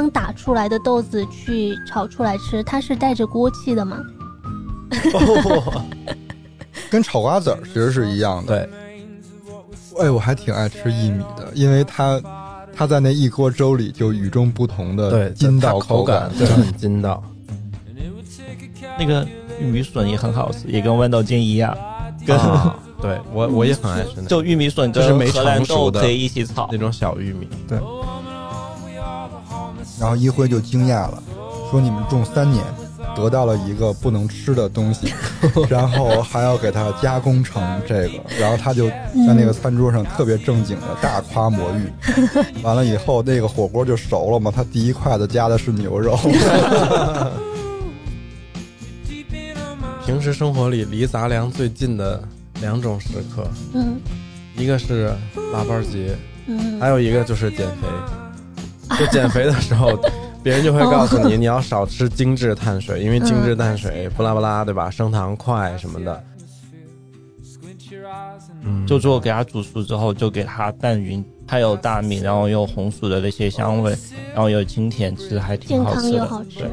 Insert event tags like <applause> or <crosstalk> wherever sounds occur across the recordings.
刚打出来的豆子去炒出来吃，它是带着锅气的吗？<laughs> 跟炒瓜子儿其实是一样的。对，哎，我还挺爱吃薏米的，因为它它在那一锅粥里就与众不同的对，筋道它口感，对很筋道。那个玉米笋也很好吃，也跟豌豆尖一样，跟、啊，对我我也很爱吃就玉米笋就是没跟荷兰成熟的豆可以一起炒那。种小玉米。然后一辉就惊讶了，说你们种三年。得到了一个不能吃的东西，<laughs> 然后还要给它加工成这个，然后他就在那个餐桌上特别正经的大夸魔芋。<laughs> 完了以后，那个火锅就熟了嘛，他第一筷子夹的是牛肉。<laughs> 平时生活里离杂粮最近的两种时刻，嗯一个是腊八节，嗯还有一个就是减肥。就减肥的时候，<laughs> 别人就会告诉你，你要少吃精致碳水，因为精致碳水不拉不拉，对吧？升糖快什么的。嗯，就做给它煮熟之后，就给它拌匀，它有大米，然后有红薯的那些香味，然后有清甜，其实还挺健康好吃的。又好吃对。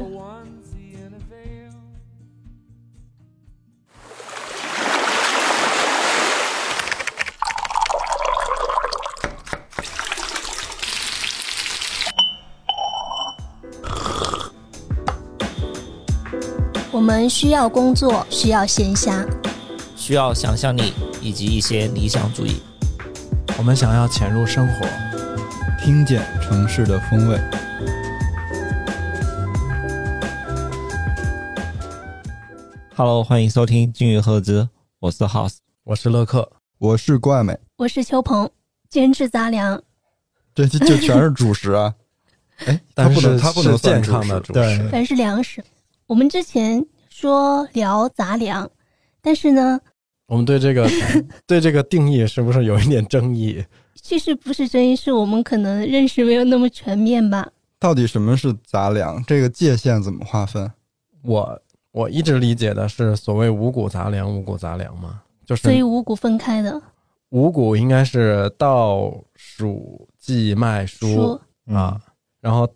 们需要工作，需要闲暇，需要想象力以及一些理想主义。我们想要潜入生活，听见城市的风味。Hello，欢迎收听金鱼赫兹，我是 House。我是乐克，我是怪美，我是秋鹏，监制杂粮。这这这全是主食啊！<laughs> 哎，它但不能是它不能算健康的主食。全是粮食。我们之前说聊杂粮，但是呢，我们对这个 <laughs> 对这个定义是不是有一点争议？其实不是争议，是我们可能认识没有那么全面吧。到底什么是杂粮？这个界限怎么划分？我我一直理解的是所谓五谷杂粮，五谷杂粮嘛，就是所以五谷分开的五谷应该是稻、黍、稷、麦、菽，啊，然后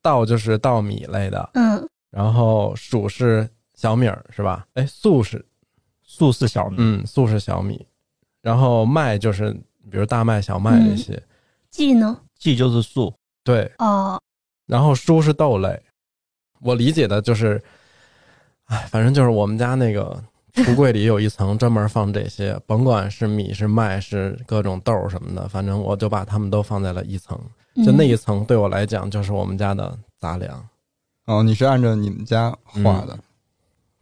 稻就是稻米类的，嗯，然后黍是小米儿是吧？哎，粟是素是小米，嗯，粟是小米，然后麦就是比如大麦、小麦这些，稷呢？稷就是粟，对，哦，然后蔬是豆类。我理解的就是，哎，反正就是我们家那个橱柜里有一层专门放这些，甭管是米是麦是各种豆儿什么的，反正我就把它们都放在了一层。就那一嗯层对我来讲就是我们家的杂粮，哦，你是按照你们家画的，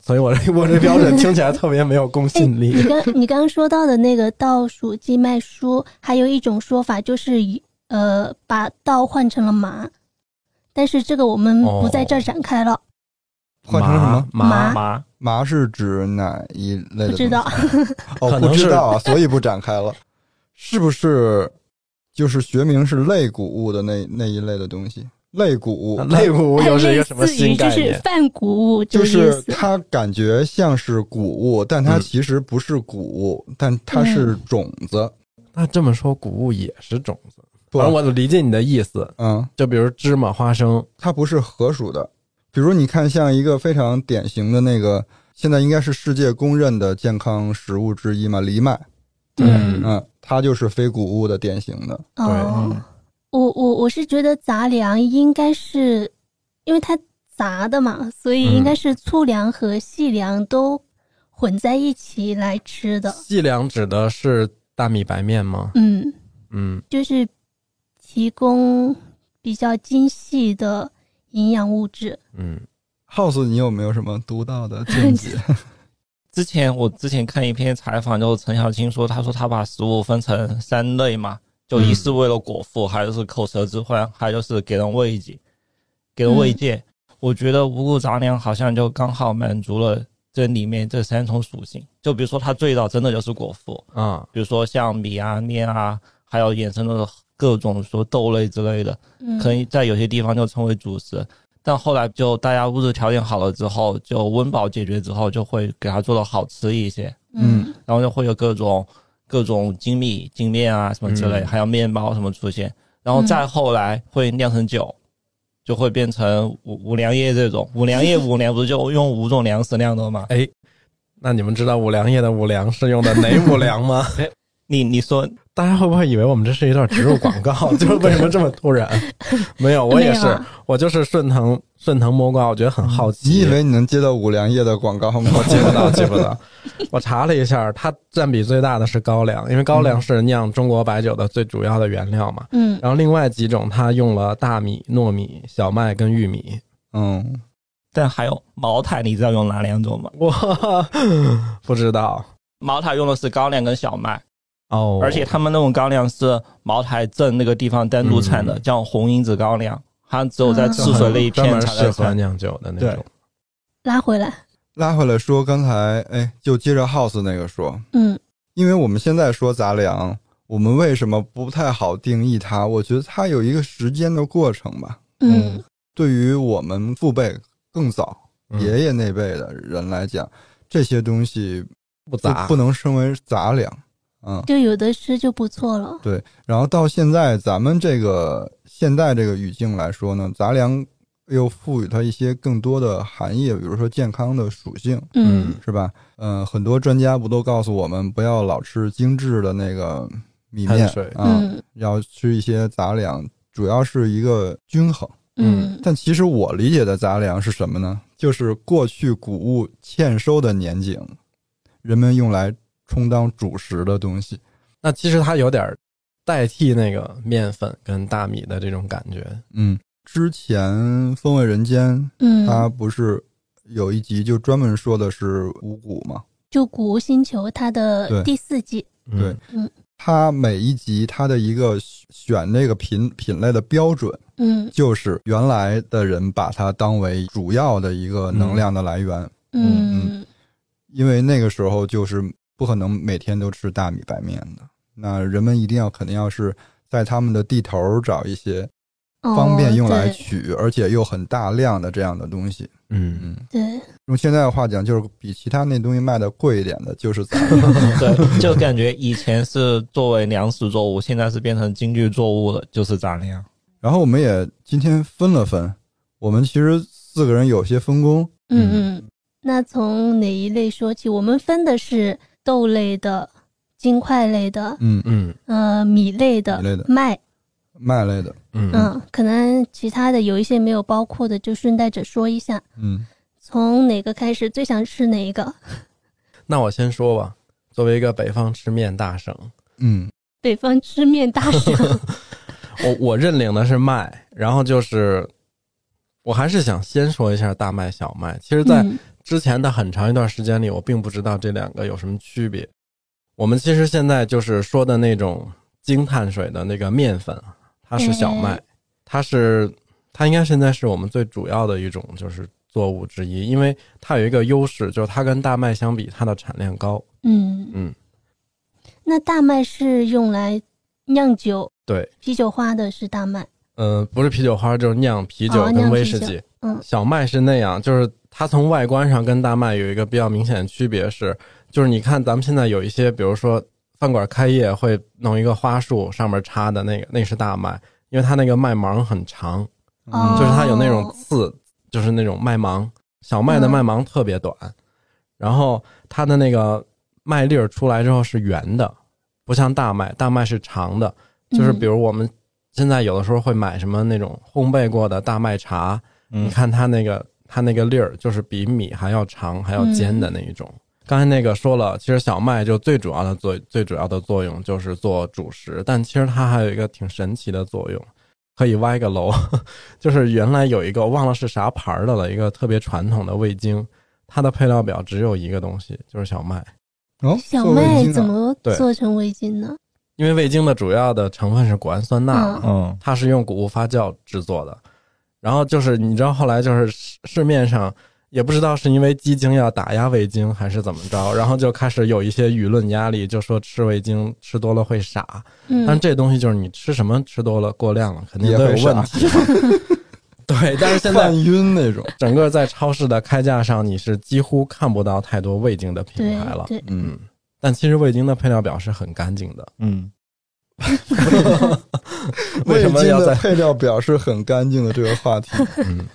所以我这 <laughs> 我这标准听起来特别没有公哎，信力你。刚你刚刚说到的那个倒数计卖书，还有一种说法就是以呃把稻换成了麻，但是这个我们不在这儿展开了。换成什么？麻麻麻麻是指哪一类的？不知道。<laughs> 哦，不知道啊，所以不展开了。是不是就是学名是类谷物的那那一类的东西？类谷物，类谷物又是一个什么新概念就是？泛谷物就。是它感觉像是谷物，但它嗯其实不是谷物，但它是种子。那这么说，谷物也是种子。反正我理解你的意思，嗯，就比如芝麻、花生，它不是合属的。比如你看，像一个非常典型的那个，现在应该是世界公认的健康食物之一嘛，藜麦。嗯嗯，它就是非谷物的典型的。哦嗯，我我我是觉得杂粮应该是，因为它杂的嘛，所以应该是粗粮和细粮都混在一起来吃的。细粮指的是大米、白面吗？嗯，嗯，就是提供比较精细的营养物质。嗯 House，你有没有什么独到的见解？<laughs> 之前我之前看一篇采访，就是陈小青说，他说他把食物分成三类嘛，就一是为了果腹，还有就是口舌之欢，还有就是给人慰藉，给人慰藉。我觉得五谷杂粮好像就刚好满足了这里面这三重属性。就比如说它最早真的就是果腹，啊，比如说像米啊、面啊，还有衍生的各种说豆类之类的，嗯，可能在有些地方就称为主食。但后来就大家物质条件好了之后，就温饱解决之后，就会给它做的好吃一些，嗯然后就会有各种各种精米、精面啊什么之类，嗯还有面包什么出现。然后再后来会酿成酒，就会变成五五粮液这种。五粮液五粮不是就用五种粮食酿的吗？哎，那你们知道五粮液的五粮是用的哪五粮吗？<laughs> 你你说大家会不会以为我们这是一段植入广告？<laughs> 就是为什么这么突然？没有，我也是我就是顺藤顺藤摸瓜，我觉得很好奇。你以为你能接到五粮液的广告吗？我接不到，接不到。<laughs> 我查了一下，它占比最大的是高粱，因为高粱是酿中国白酒的最主要的原料嘛。嗯，然后另外几种，它用了大米、糯米、小麦跟玉米。嗯，但还有茅台，你知道用哪两种吗？我 <laughs> 不知道茅台用的是高粱跟小麦，哦，而且他们那种高粱是茅台镇那个地方单独产的，嗯。叫红缨子高粱，它只有在嗯。赤水那一片才适合。酿酒的那种。拉回来，拉回来说，刚才哎，就接着 House 那个说，嗯。因为我们现在说杂粮，我们为什么不太好定义它？我觉得它有一个时间的过程吧。嗯。对于我们父辈更早嗯。爷爷那辈的人来讲，这些东西不不杂，不能称为杂粮。嗯，就有的吃就不错了。对。然后到现在咱们这个现在这个语境来说呢，杂粮又赋予它一些更多的含义，比如说健康的属性。嗯是吧？嗯、很多专家不都告诉我们，不要老吃精致的那个米面碳水啊，嗯要吃一些杂粮，主要是一个均衡。嗯但其实我理解的杂粮是什么呢？就是过去谷物欠收的年景，人们用来充当主食的东西。那其实它有点代替那个面粉跟大米的这种感觉。嗯，之前《风味人间》嗯，它不是有一集就专门说的是五谷吗？就《谷物星球》它的第四季，嗯对。嗯。它每一集它的一个选那个品品类的标准，嗯。就是原来的人把它当为主要的一个能量的来源，嗯嗯。因为那个时候就是不可能每天都吃大米白面的，那人们一定要肯定要是在他们的地头找一些方便用来哦取，而且又很大量的这样的东西。嗯，嗯，对对，用现在的话讲，就是比其他那东西卖的贵一点的，就是杂粮。对，就感觉以前是作为粮食作物，现在是变成经济作物了，就是杂粮。然后我们也今天分了分，我们其实四个人有些分工，嗯嗯。那从哪一类说起？我们分的是豆类的、金块类的、嗯，嗯呃米类的、米类的麦，麦类的，嗯嗯，可能其他的有一些没有包括的，就顺带着说一下。嗯从哪个开始？最想吃哪一个？<laughs> 那我先说吧。作为一个北方吃面大省，嗯北方吃面大省。<laughs> 我我认领的是麦，然后就是，我还是想先说一下大麦、小麦。其实，在嗯之前的很长一段时间里，我并不知道这两个有什么区别。我们其实现在就是说的那种精碳水的那个面粉，它是小麦，它是它应该现在是我们最主要的一种就是作物之一，因为它有一个优势，就是它跟大麦相比，它的产量高。嗯，嗯，那大麦是用来酿酒、对，啤酒花的，是大麦。呃，不是啤酒花，就是酿啤酒跟威士忌。嗯小麦是那样，就是它从外观上跟大麦有一个比较明显的区别是，就是你看咱们现在有一些，比如说饭馆开业会弄一个花束，上面插的那个，那是大麦，因为它那个麦芒很长，嗯就是它有那种刺，就是那种麦芒。小麦的麦芒特别短，然后它的那个麦粒儿出来之后是圆的，不像大麦，大麦是长的。就是比如我们现在有的时候会买什么那种烘焙过的大麦茶，嗯你看它那个它那个粒儿就是比米还要长还要尖的那一种。刚才那个说了，其实小麦就最主要的作最主要的作用就是做主食，但其实它还有一个挺神奇的作用，可以歪个楼。<laughs> 就是原来有一个忘了是啥牌儿的了，一个特别传统的味精，它的配料表只有一个东西，就是小麦。哦，小麦怎么做成味精呢？因为味精的主要的成分是谷氨酸钠，嗯，它是用谷物发酵制作的。然后就是你知道后来就是市市面上也不知道是因为鸡精要打压味精还是怎么着，然后就开始有一些舆论压力，就说吃味精吃多了会傻。但是嗯，这东西就是你吃什么吃多了过量了，肯定都有也会傻问题。<laughs> 对，但是现在晕那种。整个在超市的开架上，你是几乎看不到太多味精的品牌了。嗯嗯，但其实味精的配料表是很干净的。嗯，<laughs> 味精的要在配料表是很干净的这个话题？嗯？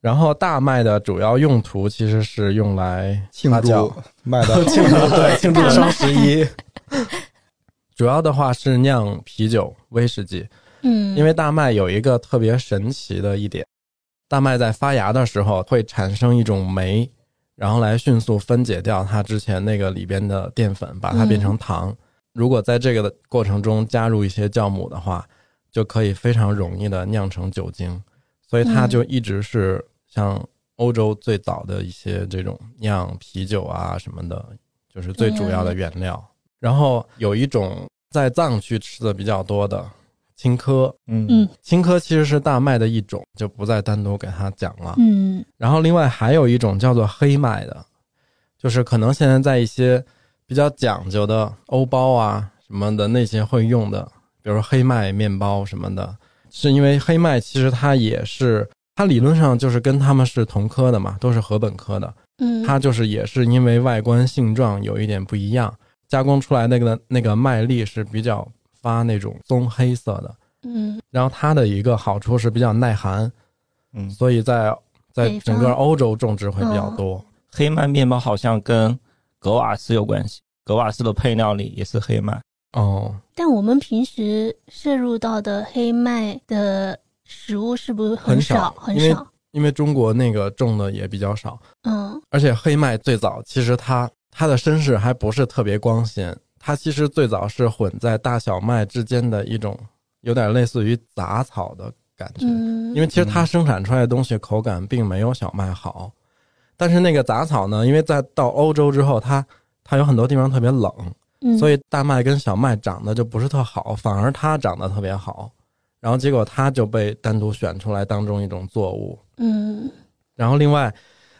然后大麦的主要用途其实是用来庆祝麦的 <laughs> 庆祝对庆祝双十一。<laughs> 主要的话是酿啤酒、威士忌，嗯，因为大麦有一个特别神奇的一点，大麦在发芽的时候会产生一种酶，然后来迅速分解掉它之前那个里边的淀粉，把它变成糖。如果在这个的过程中加入一些酵母的话，就可以非常容易的酿成酒精，所以它就一直是像欧洲最早的一些这种酿啤酒啊什么的，就是最主要的原料。然后有一种在藏区吃的比较多的青稞，嗯嗯青稞其实是大麦的一种，就不再单独给它讲了。嗯然后另外还有一种叫做黑麦的，就是可能现在在一些比较讲究的欧包啊什么的那些会用的，比如说黑麦面包什么的，是因为黑麦其实它也是它理论上就是跟它们是同科的嘛，都是禾本科的，嗯，它就是也是因为外观性状有一点不一样，加工出来那个那个麦粒是比较发那种棕黑色的。嗯。然后它的一个好处是比较耐寒，嗯，所以在在整个欧洲种植会比较多。黑麦面包好像跟格瓦斯有关系，格瓦斯的配料里也是黑麦。哦，但我们平时摄入到的黑麦的食物是不是很少？少很因为少？因为中国那个种的也比较少，嗯。而且黑麦最早其实它它的身世还不是特别光鲜，它其实最早是混在大小麦之间的一种有点类似于杂草的感觉。嗯，因为其实它生产出来的东西口感并没有小麦好，但是那个杂草呢，因为在到欧洲之后，它它有很多地方特别冷，嗯所以大麦跟小麦长得就不是特好，反而它长得特别好，然后结果它就被单独选出来当中一种作物。嗯然后另外，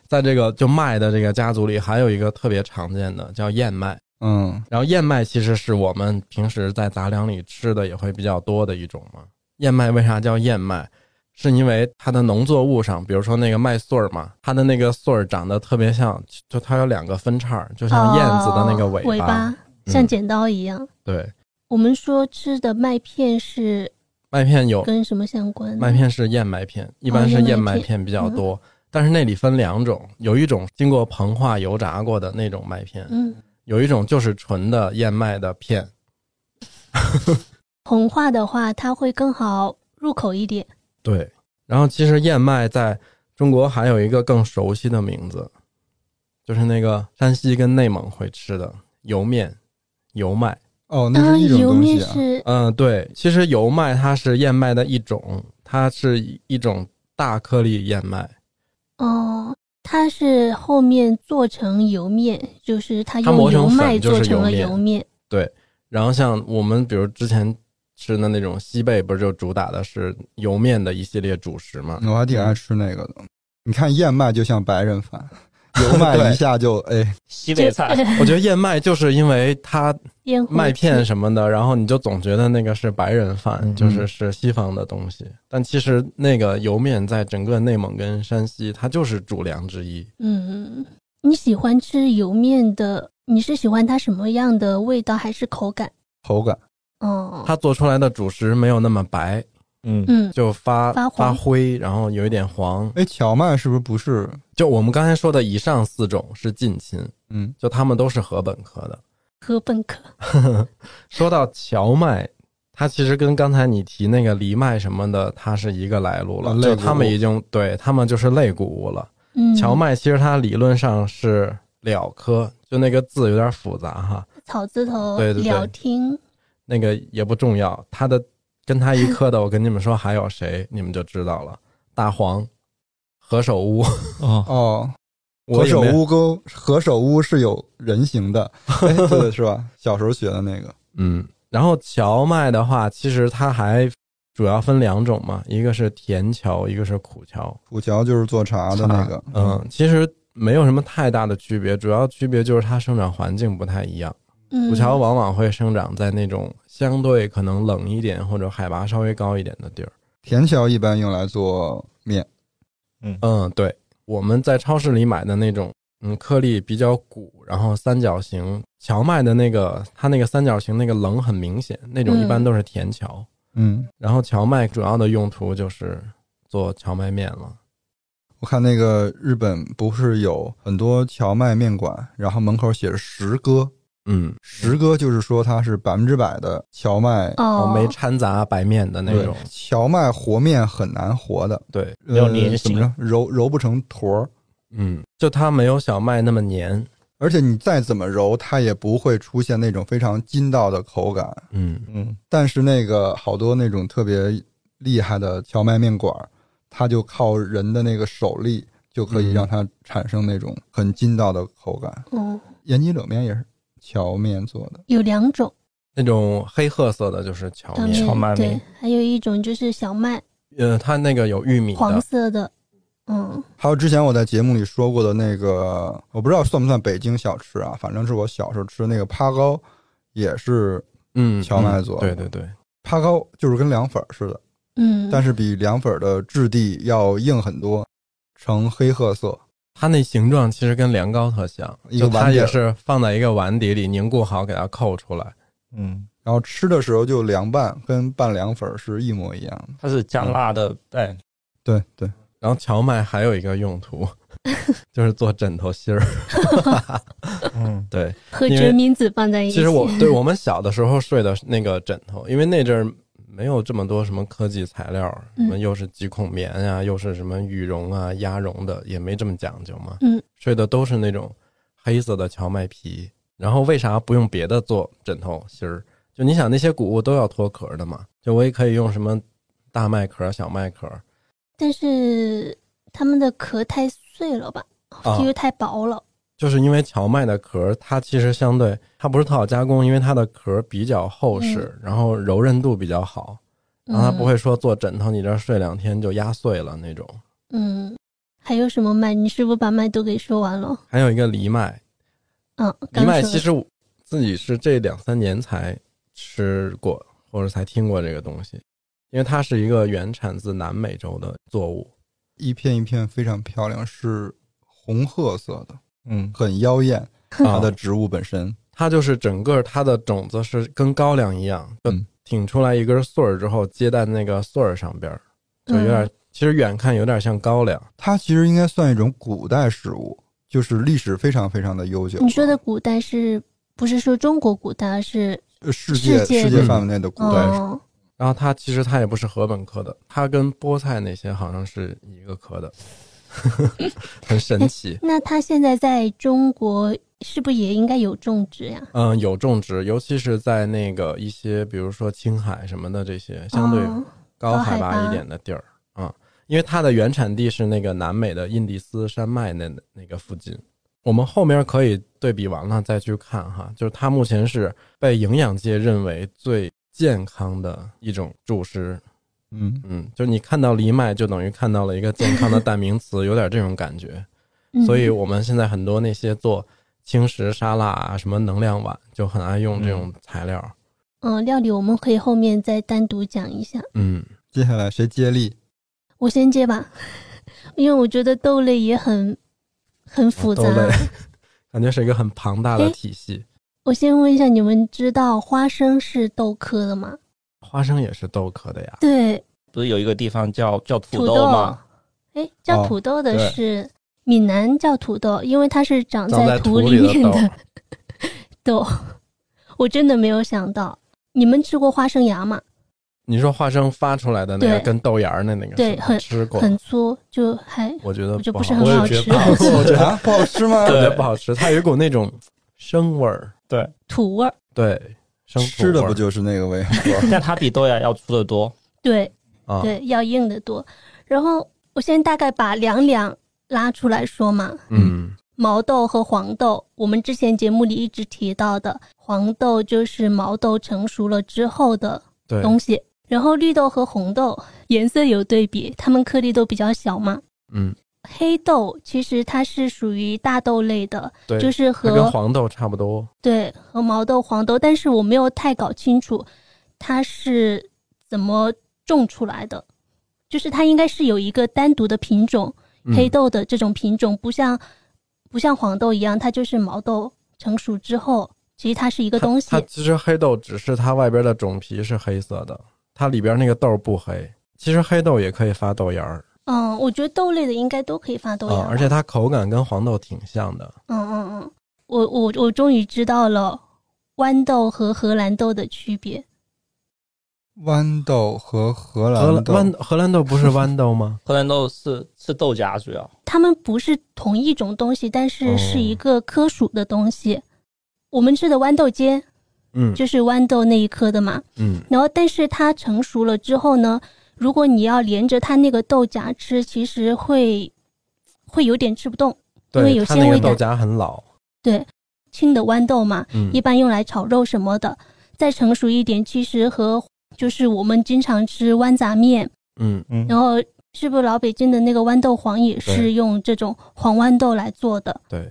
在这个就麦的这个家族里，还有一个特别常见的叫燕麦。嗯，然后燕麦其实是我们平时在杂粮里吃的也会比较多的一种嘛。燕麦为啥叫燕麦？是因为它的农作物上，比如说那个麦穗儿嘛，它的那个穗儿长得特别像，就它有两个分叉儿，就像燕子的那个哦尾尾巴。嗯像剪刀一样。对，我们说吃的麦片是麦片有跟什么相关呢？麦片是燕麦片，一般是燕麦片比较多，但是那里分两种，有一种经过膨化油炸过的那种麦片，嗯，有一种就是纯的燕麦的片。<laughs> 膨化的话，它会更好入口一点。对，然后其实燕麦在中国还有一个更熟悉的名字，就是那个山西跟内蒙会吃的油面、油麦。哦，那是一种油面东西啊。是嗯，对，其实油麦它是燕麦的一种，它是一种大颗粒燕麦。哦，它是后面做成油面，就是它用它磨成油麦做成了油面油面。然后像我们比如之前吃的那种西贝，不是就主打的是油面的一系列主食嘛？我还挺爱吃那个的。你看燕麦就像白人饭，油麦一下就哎，西北菜，我觉得燕麦就是因为它 <laughs> 麦片什么的，然后你就总觉得那个是白人饭，嗯就是是西方的东西。但其实那个油面在整个内蒙跟山西，它就是主粮之一。嗯，你喜欢吃油面的？你是喜欢它什么样的味道还是口感？口感哦，它做出来的主食没有那么白，嗯，嗯就发发黄灰，然后有一点黄。哎，荞麦是不是不是？就我们刚才说的以上四种是近亲，嗯，就他们都是禾本科的。禾本科。<laughs> 说到荞麦，它其实跟刚才你提那个藜麦什么的，它是一个来路了。就它们已经对他们就是类谷物了。嗯，荞麦其实它理论上是蓼科，就那个字有点复杂哈，草字头，对对对聊听。那个也不重要。他的跟他一科的，我跟你们说还有谁，你们就知道了。大黄、何首乌，哦，<laughs> 何首乌跟何首乌是有人形的，哎，对是吧？小时候学的那个。嗯，然后荞麦的话，其实它还主要分两种嘛，一个是甜荞，一个是苦荞。苦荞就是做茶的那个，嗯，其实没有什么太大的区别，主要区别就是它生长环境不太一样。嗯，苦荞往往会生长在那种相对可能冷一点或者海拔稍微高一点的地儿。甜荞一般用来做面，嗯嗯，对，我们在超市里买的那种嗯，颗粒比较鼓，然后三角形。荞麦的那个，它那个三角形那个棱很明显，那种一般都是甜荞。嗯，然后荞麦主要的用途就是做荞麦面了。我看那个日本不是有很多荞麦面馆，然后门口写着十歌，嗯，石哥就是说它是百分之百的荞麦，哦，没掺杂白面的那种。荞麦和面很难和的，对，没有呃粘性怎么着揉揉不成坨儿，嗯，就它没有小麦那么黏。而且你再怎么揉，它也不会出现那种非常筋道的口感。嗯，嗯，但是那个好多那种特别厉害的荞麦面馆儿，它就靠人的那个手力就可以嗯让它产生那种很筋道的口感。嗯，延吉冷面也是荞面做的，有两种。那种黑褐色的就是荞面，荞麦对面，还有一种就是小麦。呃，它那个有玉米黄的，色的，嗯。还有之前我在节目里说过的那个，我不知道算不算北京小吃啊，反正是我小时候吃那个趴糕，也是嗯，荞麦嗯做的。对对对，趴糕，就是跟凉粉儿似的，嗯，但是比凉粉儿的质地要硬很多，呈黑褐色。它那形状其实跟凉糕特像，一个就它也是放在一个碗底里凝固好，给它扣出来。嗯，然后吃的时候就凉拌，跟拌凉粉儿是一模一样的。它是加辣的蛋，对对，然后荞麦还有一个用途，<laughs> 就是做枕头芯儿。嗯，对，和决明子放在一起。其实我 <laughs> 对我们小的时候睡的那个枕头，因为那阵儿没有这么多什么科技材料，什嗯么又是几孔棉呀、又是什么羽绒啊、鸭绒的，也没这么讲究嘛。嗯，睡的都是那种黑色的荞麦皮。然后为啥不用别的做枕头芯儿？就你想那些谷物都要脱壳的嘛，就我也可以用什么大麦壳、小麦壳但是它们的壳太碎了吧，啊因为太薄了。就是因为荞麦的壳，它其实相对它不是特好加工，因为它的壳比较厚实，然后柔韧度比较好，然后它不会说做枕头你这睡两天就压碎了那种。嗯，还有什么麦？你是不是把麦都给说完了？还有一个藜麦，嗯，藜麦其实我自己是这两三年才吃过或者才听过这个东西，因为它是一个原产自南美洲的作物。一片一片非常漂亮，是红褐色的，嗯，很妖艳。它啊的植物本身，它就是整个它的种子是跟高粱一样，就嗯。挺出来一根穗儿之后接在那个穗儿上边儿，就有点，嗯。其实远看有点像高粱。它其实应该算一种古代食物，就是历史非常非常的悠久。你说的古代是不是说中国古代，而是呃世界世界世界范围内的古代，哦，然后它其实它也不是禾本科的，它跟菠菜那些好像是一个科的，<laughs> 很神奇。那它现在在中国是不是也应该有种植呀？嗯，有种植，尤其是在那个一些，比如说青海什么的这些相对哦高海拔拔一点的地儿啊、因为它的原产地是那个南美的印第斯山脉那那个附近。我们后面可以对比完了再去看哈，就是它目前是被营养界认为最健康的一种主食。嗯，嗯，就你看到藜麦，就等于看到了一个健康的代名词，<laughs> 有点这种感觉。嗯所以我们现在很多那些做轻食沙拉啊，什么能量碗，就很爱用这种材料。嗯，料理我们可以后面再单独讲一下。嗯，接下来谁接力？我先接吧，因为我觉得豆类也很很复杂。豆类 <laughs> 感觉是一个很庞大的体系。我先问一下，你们知道花生是豆科的吗？花生也是豆科的呀。对，不是有一个地方叫叫土土豆吗？哎，叫哦土豆的对是、闽南叫土豆，因为它是长长在土土里面的 <laughs> 豆。我真的没有想到，你们吃过花生芽吗？你说花生发出来的那个跟豆芽儿的那个，对很吃过，很粗，就还我觉得就不是很好吃 <laughs> 我觉得不好吃，吗？我觉得对不好吃，它有一股那种生味儿。对，土味儿。对，生吃的不就是那个味吗？<laughs> 但它比豆芽要粗得多。<laughs> 对啊？对，要硬的多。然后我先大概把两两拉出来说嘛。嗯毛豆和黄豆，我们之前节目里一直提到的，黄豆就是毛豆成熟了之后的，东西。然后绿豆和红豆颜色有对比，它们颗粒都比较小嘛。嗯黑豆其实它是属于大豆类的，对，就是和跟和黄豆差不多。对和毛豆、黄豆，但是我没有太搞清楚它是怎么种出来的。就是它应该是有一个单独的品种，嗯黑豆的这种品种，不像不像黄豆一样，它就是毛豆成熟之后，其实它是一个东西它。它其实黑豆只是它外边的种皮是黑色的，它里边那个豆不黑。其实黑豆也可以发豆芽儿嗯，我觉得豆类的应该都可以发豆芽而且它口感跟黄豆挺像的。嗯嗯嗯，我我我终于知道了豌豆和荷兰豆的区别。豌豆和荷荷兰豆，荷兰豆不是豌豆吗？<laughs> 荷兰豆是是豆荚主要，它们不是同一种东西，但是哦是一个科属的东西。我们吃的豌豆尖嗯就是豌豆那一颗的嘛，嗯然后但是它成熟了之后呢，如果你要连着它那个豆荚吃，其实会会有点吃不动。因为对，有它那个豆纤维感荚很老。对，青的豌豆嘛，嗯一般用来炒肉什么的。再成熟一点，其实和就是我们经常吃豌杂面，嗯嗯然后是不是老北京的那个豌豆黄也是用这种黄豌豆来做的？对，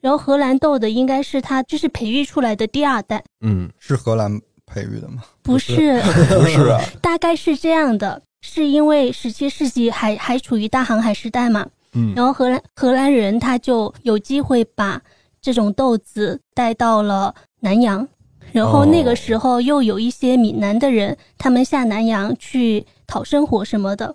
然后荷兰豆的应该是它就是培育出来的第二代，嗯是荷兰培育的吗？不是，<laughs> 不是啊，大概是这样的，是因为十七世纪还还处于大航海时代嘛，嗯。然后荷兰荷兰人他就有机会把这种豆子带到了南洋，然后那个时候又有一些闽南的人，他们下南洋去讨生活什么的，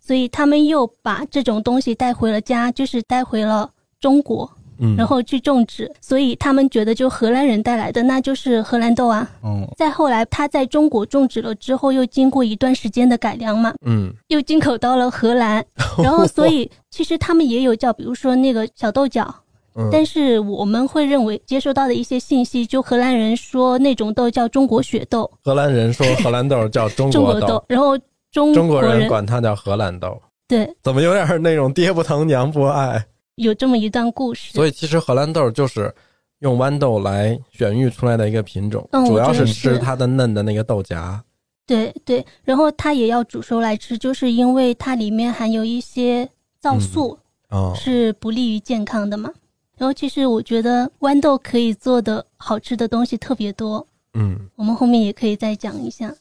所以他们又把这种东西带回了家，就是带回了中国，嗯，然后去种植，所以他们觉得就荷兰人带来的那就是荷兰豆啊。嗯，再后来，他在中国种植了之后，又经过一段时间的改良嘛，嗯。又进口到了荷兰，<laughs> 然后所以其实他们也有叫，比如说那个小豆角，嗯，但是我们会认为接收到的一些信息，就荷兰人说那种豆叫中国雪豆、荷兰人说荷兰豆叫中国中国豆，然后中中国人人管它叫荷兰豆，对。怎么有点那种爹不疼娘不爱？有这么一段故事。所以其实荷兰豆就是用豌豆来选育出来的一个品种，嗯主要是吃它的嫩的那个豆荚。对对，然后它也要煮熟来吃，就是因为它里面含有一些皂素，哦，是不利于健康的嘛。然后其实我觉得豌豆可以做的好吃的东西特别多，嗯，我们后面也可以再讲一下。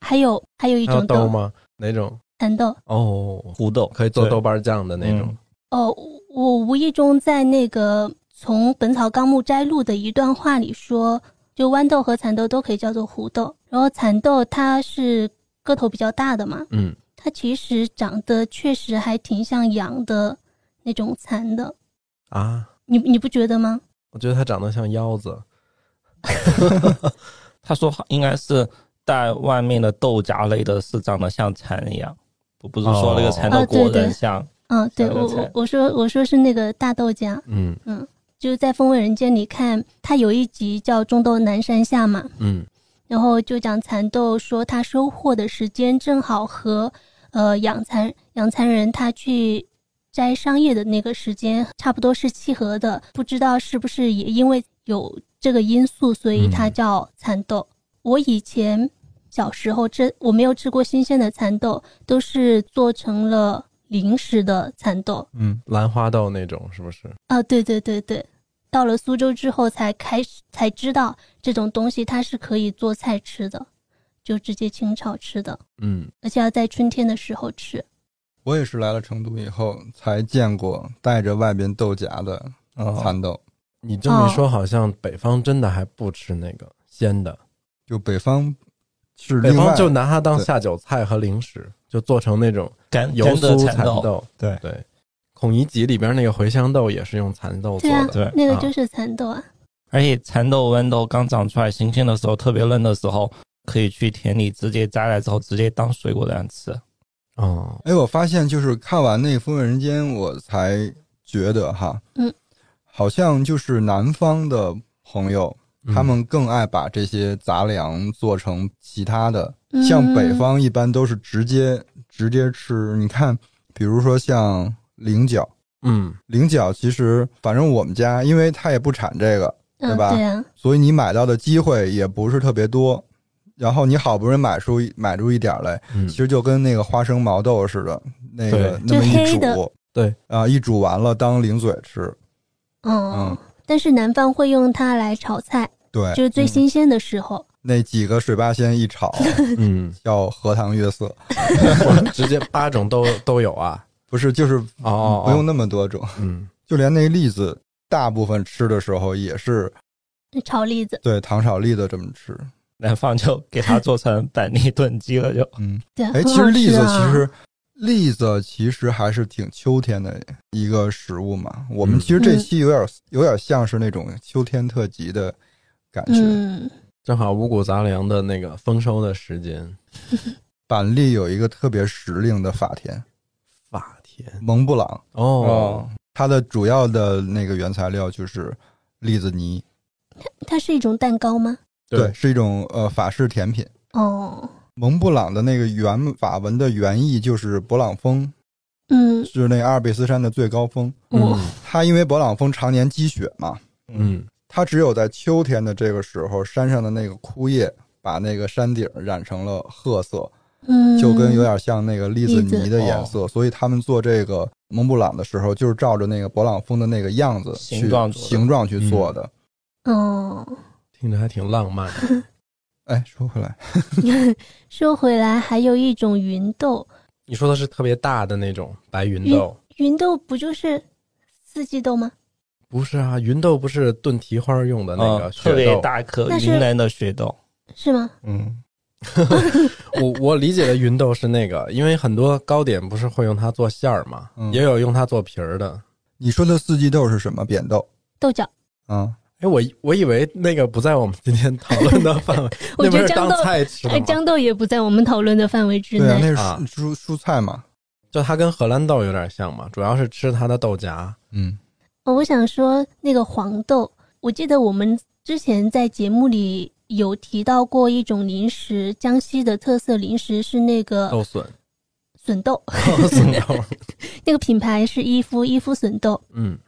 还有还有一种豆吗？哪种？蚕豆哦，胡豆可以做豆瓣酱的那种。哦，我无意中在那个从《本草纲目摘录》的一段话里说，就豌豆和蚕豆都可以叫做胡豆。然后蚕豆它是个头比较大的嘛，嗯，它其实长得确实还挺像羊的那种蚕的，啊，你你不觉得吗？我觉得它长得像腰子。<laughs> 他说应该是带外面的豆荚类的，是长得像蚕一样，不不是说那个蚕豆果对仁像。像个蚕我我说我说是那个大豆荚，嗯。嗯就是在《风味人间》里看，它有一集叫《种豆南山下》嘛，嗯。然后就讲蚕豆说他收获的时间正好和呃养蚕养蚕人他去摘桑叶的那个时间差不多是契合的，不知道是不是也因为有这个因素，所以它嗯。叫蚕豆。我以前小时候吃我没有吃过新鲜的蚕豆，都是做成了零食的蚕豆。嗯，兰花豆那种是不是？啊，对对对对，到了苏州之后才开始才知道这种东西它是可以做菜吃的，就直接清炒吃的，嗯而且要在春天的时候吃。我也是来了成都以后才见过带着外边豆荚的哦蚕豆，你这么一说，好像北方真的还不吃那个鲜的，就北方是北方就拿它当下酒菜和零食，就做成那种油干油的酥蚕豆，豆。对对，孔乙己里边那个茴香豆也是用蚕豆做的。对啊那个就是蚕豆啊。而且蚕豆、豌豆刚长出来新鲜的时候，特别嫩的时候，可以去田里直接摘来之后，直接当水果这样吃。哦，哎，我发现就是看完那个《风味人间》，我才觉得哈，嗯，好像就是南方的朋友，嗯他们更爱把这些杂粮做成其他的，嗯。像北方一般都是直接直接吃。你看，比如说像菱角，嗯。菱角其实反正我们家，因为它也不产这个，嗯，对吧？对啊，所以你买到的机会也不是特别多。然后你好不容易买出买出一点儿来，嗯。其实就跟那个花生毛豆似的，那个那么一煮，对。啊，一煮完了当零嘴吃，嗯嗯，但是南方会用它来炒菜，对，就是最嗯新鲜的时候。那几个水八仙一炒，<laughs> 嗯，叫荷塘月色，<laughs> 直接八种都都有啊。不是就是哦哦，不用那么多种，嗯。就连那栗子大部分吃的时候也是炒栗子，对糖炒栗子这么吃。南方就给它做成板栗炖鸡了，就。嗯，对，哎，其实栗子其实栗子其实还是挺秋天的一个食物嘛。我们嗯。其实这期有点有点像是那种秋天特辑的感觉。嗯，正好五谷杂粮的那个丰收的时间，板栗有一个特别时令的法甜，法甜蒙布朗。哦，它的主要的那个原材料就是栗子泥，它它是一种蛋糕吗？对，是一种呃法式甜品。哦，蒙布朗的那个原法文的原意就是勃朗峰，嗯，是那阿尔卑斯山的最高峰。嗯它因为勃朗峰常年积雪嘛，嗯它只有在秋天的这个时候，山上的那个枯叶把那个山顶染成了褐色，嗯，就跟有点像那个栗子泥的颜色。所以他们做这个蒙布朗的时候，就是照着那个勃朗峰的那个样子去形状形状去做的。哦。听着还挺浪漫的。<laughs> 哎，说回来，<laughs> 说回来，还有一种芸豆，你说的是特别大的那种白芸豆？芸豆不就是四季豆吗？不是啊，芸豆不是炖蹄花用的那个嗯特别。大颗云南的雪豆，是吗？嗯，<laughs> 我我理解的芸豆是那个，因为很多糕点不是会用它做馅儿嘛，嗯也有用它做皮儿的。你说的四季豆是什么？扁豆豆角，啊？哎，我我以为那个不在我们今天讨论的范围，<laughs> 我那不是当觉得豇豆，哎，菜吃的？豇豆也不在我们讨论的范围之对啊，内。那是啊蔬蔬蔬菜嘛。就它跟荷兰豆有点像嘛，主要是吃它的豆荚。嗯，哦我想说那个黄豆，我记得我们之前在节目里有提到过一种零食，江西的特色零食是那个豆笋，笋豆，<laughs> 笋豆，<laughs> 那个品牌是伊夫伊夫笋豆。嗯，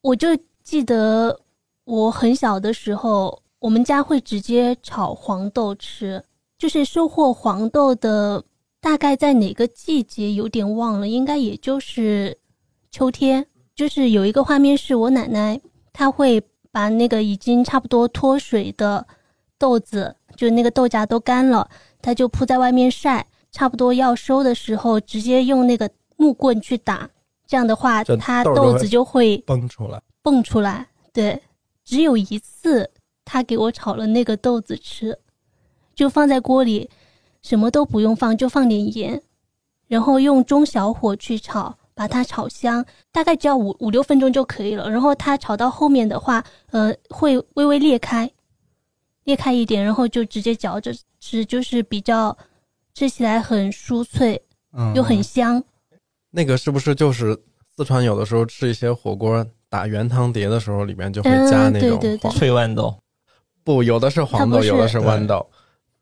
我就记得我很小的时候，我们家会直接炒黄豆吃，就是收获黄豆的，大概在哪个季节有点忘了，应该也就是秋天。就是有一个画面是我奶奶，她会把那个已经差不多脱水的豆子，就那个豆荚都干了，她就铺在外面晒，差不多要收的时候，直接用那个木棍去打。这样的话，它豆子就会蹦出来。蹦出来。对，只有一次，他给我炒了那个豆子吃，就放在锅里，什么都不用放，就放点盐，然后用中小火去炒，把它炒香，大概只要五五六分钟就可以了。然后它炒到后面的话，呃，会微微裂开，裂开一点，然后就直接嚼着吃，就是比较吃起来很酥脆嗯又很香。那个是不是就是四川有的时候吃一些火锅打原汤碟的时候，里面就会加嗯那种脆豌豆，不，有的是黄豆，有的是豌豆，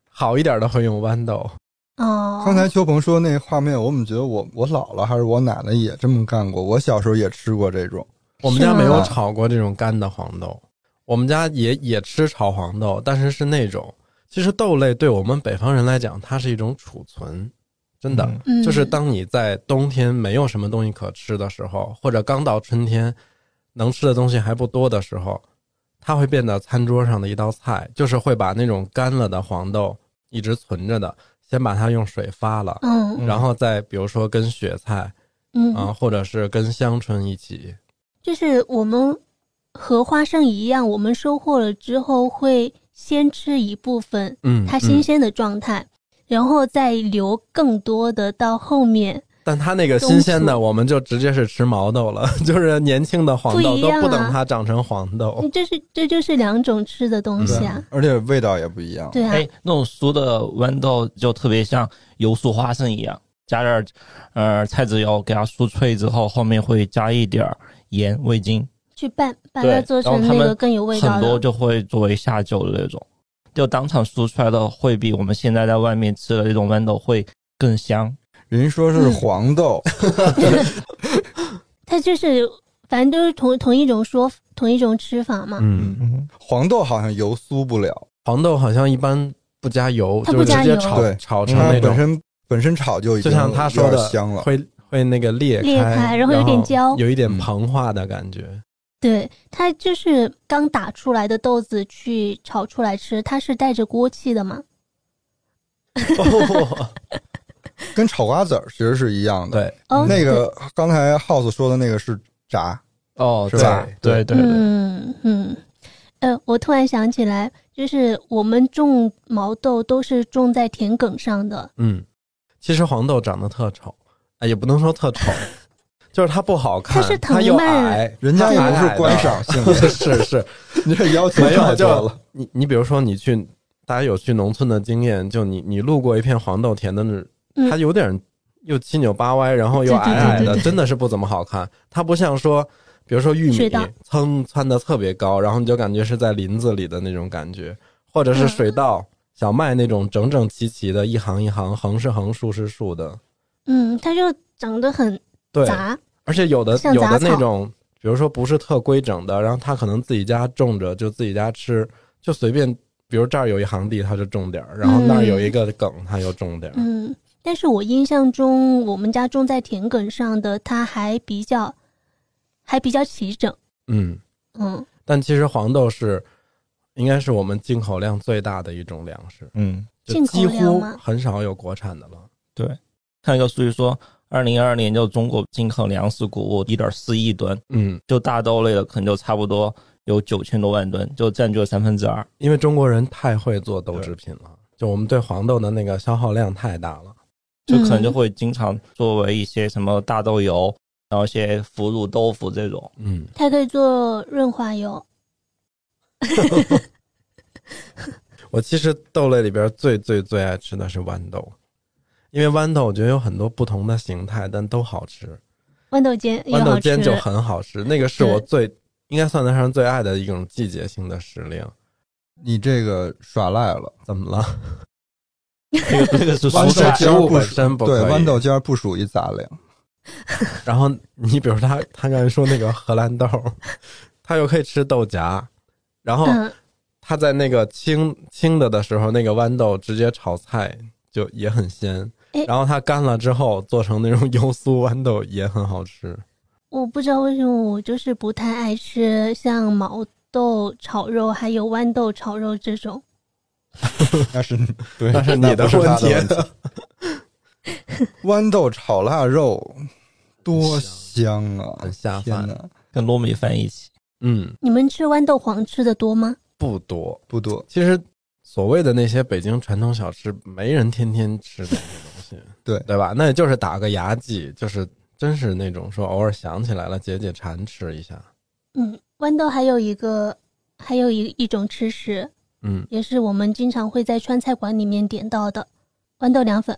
好一点的会用豌豆。哦，刚才秋鹏说那画面，我怎么觉得我我姥姥还是我奶奶也这么干过？我小时候也吃过这种。我们家没有炒过这种干的黄豆，我们家也也吃炒黄豆，但是是那种，其实豆类对我们北方人来讲，它是一种储存，真的，就是当你在冬天没有什么东西可吃的时候，或者刚到春天能吃的东西还不多的时候，它会变得餐桌上的一道菜，就是会把那种干了的黄豆一直存着的，先把它用水发了，嗯嗯然后再比如说跟雪菜嗯啊，或者是跟香椿一起，就是我们和花生一样，我们收获了之后会先吃一部分，嗯，它嗯新鲜的状态，然后再留更多的到后面。但它那个新鲜的，我们就直接是吃毛豆了，<laughs> 就是年轻的黄豆不啊都不等它长成黄豆。嗯这是这就是两种吃的东西啊，而且味道也不一样。对啊，哎，那种酥的豌豆就特别像油酥花生一样，加点儿呃菜籽油给它酥脆之后，后面会加一点儿盐味精，去拌把它做成那个更有味道。很多就会作为下酒的那种，就当场酥出来的会比我们现在在外面吃的那种豌豆会更香。人说是黄豆，<laughs> 它就是反正都是同同一种说同一种吃法嘛。嗯，嗯，黄豆好像油酥不了，黄豆好像一般不加油，它就是直不加油。接炒对。炒成它那种，本身本身炒就已经就像他说有的点香了。会会那个裂裂开然后有点焦。有一点嗯膨化的感觉。对，它就是刚打出来的豆子去炒出来吃，它是带着锅气的嘛。<laughs> <laughs> 哦，跟炒瓜子儿其实是一样的。对，哦，那个刚才 House 说的那个是炸，哦，是吧对对对对，嗯嗯，呃，我突然想起来，就是我们种毛豆都是种在田埂上的，嗯，其实黄豆长得特丑，哎，也不能说特丑，<laughs> 就是它不好看，它是藤它又蔓矮，人家也不是观赏性的，是是，<laughs> 你这要求没有太多就了。你你比如说你去，大家有去农村的经验，就你你路过一片黄豆田的那，嗯它有点又七扭八歪，然后又矮矮的，对对对。真的是不怎么好看。它不像说，比如说玉米水稻蹭窜的特别高，然后你就感觉是在林子里的那种感觉，或者是嗯。水稻、小麦那种整整齐齐的，一行一行，横是横，竖是竖的。嗯，它就长得很对，杂，而且有的有的那种，比如说不是特规整的，然后他可能自己家种着，就自己家吃，就随便，比如这儿有一行地，他就种点儿，然后那儿有一个梗，他又种点儿。嗯，但是我印象中，我们家种在田埂上的，它还比较还比较齐整，嗯，嗯但其实黄豆是应该是我们进口量最大的一种粮食，嗯，就进口几乎量吗很少有国产的了。对。看一个数据说，二零二二年就中国进口粮食谷物一点四亿吨，嗯，就大豆类的可能就差不多有九千多万吨，就占据了三分之二。因为中国人太会做豆制品了，就我们对黄豆的那个消耗量太大了。就可能就嗯会经常作为一些什么大豆油，然后一些腐乳豆腐这种。嗯，它可以做润滑油。<laughs> <laughs> 我其实豆类里边最最最爱吃的是豌豆，因为豌豆我觉得有很多不同的形态，但都好吃。豌豆尖豌豆尖，就很好吃，那个是我最应该算得上最爱的一种季节性的时令。你这个耍赖了，怎么了？这个这个是 <laughs> 豌豆尖儿不本身不对，豌豆尖儿不属于杂粮。<laughs> 然后你比如他他刚才说那个荷兰豆，<laughs> 他又可以吃豆荚，然后嗯，他在那个青青的的时候，那个豌豆直接炒菜就也很鲜哎。然后它干了之后做成那种油酥豌豆也很好吃。我不知道为什么我就是不太爱吃像毛豆炒肉还有豌豆炒肉这种。<laughs> 那是对，那是你的问题。<laughs> 豌豆炒腊肉多香啊！很下饭跟糯米饭一起。嗯，你们吃豌豆黄吃的多吗？不多。不多。其实所谓的那些北京传统小吃，没人天天吃那些东西，<laughs> 对对吧？那也就是打个牙祭，就是真是那种说偶尔想起来了解解馋吃一下。嗯，豌豆还有一个，还有一一种吃食，嗯也是我们经常会在川菜馆里面点到的豌豆凉粉。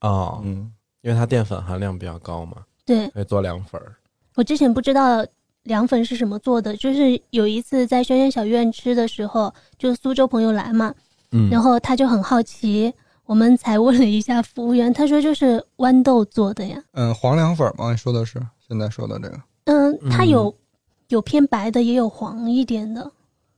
哦，嗯，因为它淀粉含量比较高嘛，对可以做凉粉儿。我之前不知道凉粉是什么做的，就是有一次在轩轩小院吃的时候，就苏州朋友来嘛，嗯然后他就很好奇，我们才问了一下服务员，他说就是豌豆做的呀。嗯，黄凉粉吗？你说的是现在说的这个？嗯，它嗯有、有偏白的，也有黄一点的。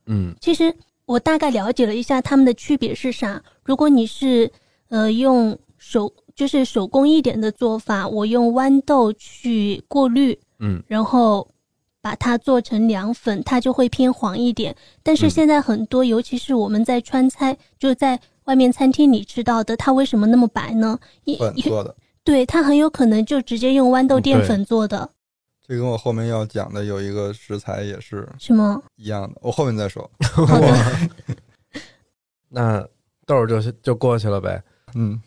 嗯其实我大概了解了一下它们的区别是啥。如果你是呃用手就是手工一点的做法，我用豌豆去过滤，嗯然后把它做成凉粉，它就会偏黄一点。但是嗯现在很多，尤其是我们在川菜，就在外面餐厅里吃到的，它为什么那么白呢？粉做的。对，它很有可能就直接用豌豆淀粉做的，这跟我后面要讲的有一个食材也是是吗？一样的，我后面再说。<laughs> <laughs> 那豆儿就就过去了呗。嗯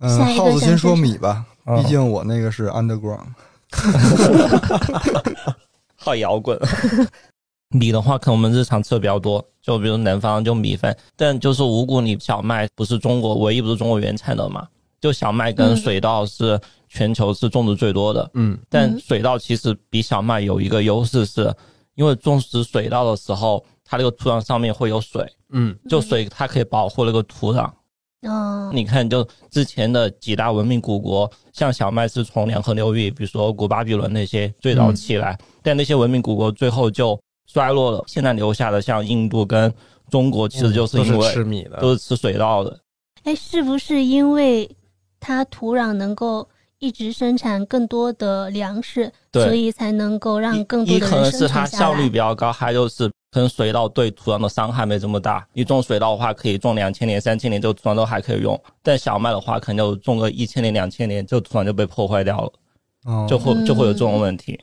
嗯，耗子先说米吧，嗯毕竟我那个是 underground。<laughs> 好摇滚。米的话，可能我们日常吃的比较多，就比如南方就米饭，但就是五谷米小麦不是中国唯一不是中国原产的嘛？就小麦跟嗯。水稻是全球是种植最多的，嗯。但嗯。水稻其实比小麦有一个优势是，因为种植水稻的时候，它那个土壤上面会有水，嗯。就水它可以保护那个土壤。嗯，你看，就之前的几大文明古国，像小麦是从两河流域，比如说古巴比伦那些最早起来，但那些文明古国最后就衰落了。现在留下的像印度跟中国，其实就是都是因为吃米的，都是吃水稻的。哎，是不是因为它土壤能够一直生产更多的粮食，对所以才能够让更多一可能的人生是它效存下来？率比较高，还有就是可能水稻对土壤的伤害没这么大。你种水稻的话，可以种两千年、三千年，这个土壤都还可以用；但小麦的话，可能就种个一千年、两千年，这个土壤就被破坏掉了，哦就会就会有这种嗯问题。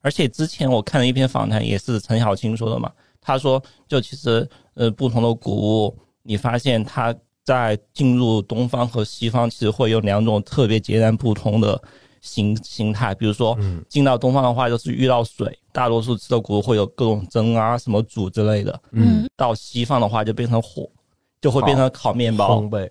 而且之前我看了一篇访谈，也是陈小青说的嘛，他说就其实呃不同的谷物，你发现它在进入东方和西方，其实会有两种特别截然不同的形形态。比如说嗯进到东方的话，就是遇到水，大多数吃的谷物会有各种蒸啊、什么煮之类的；嗯到西方的话，就变成火，就会变成烤面包。烘焙，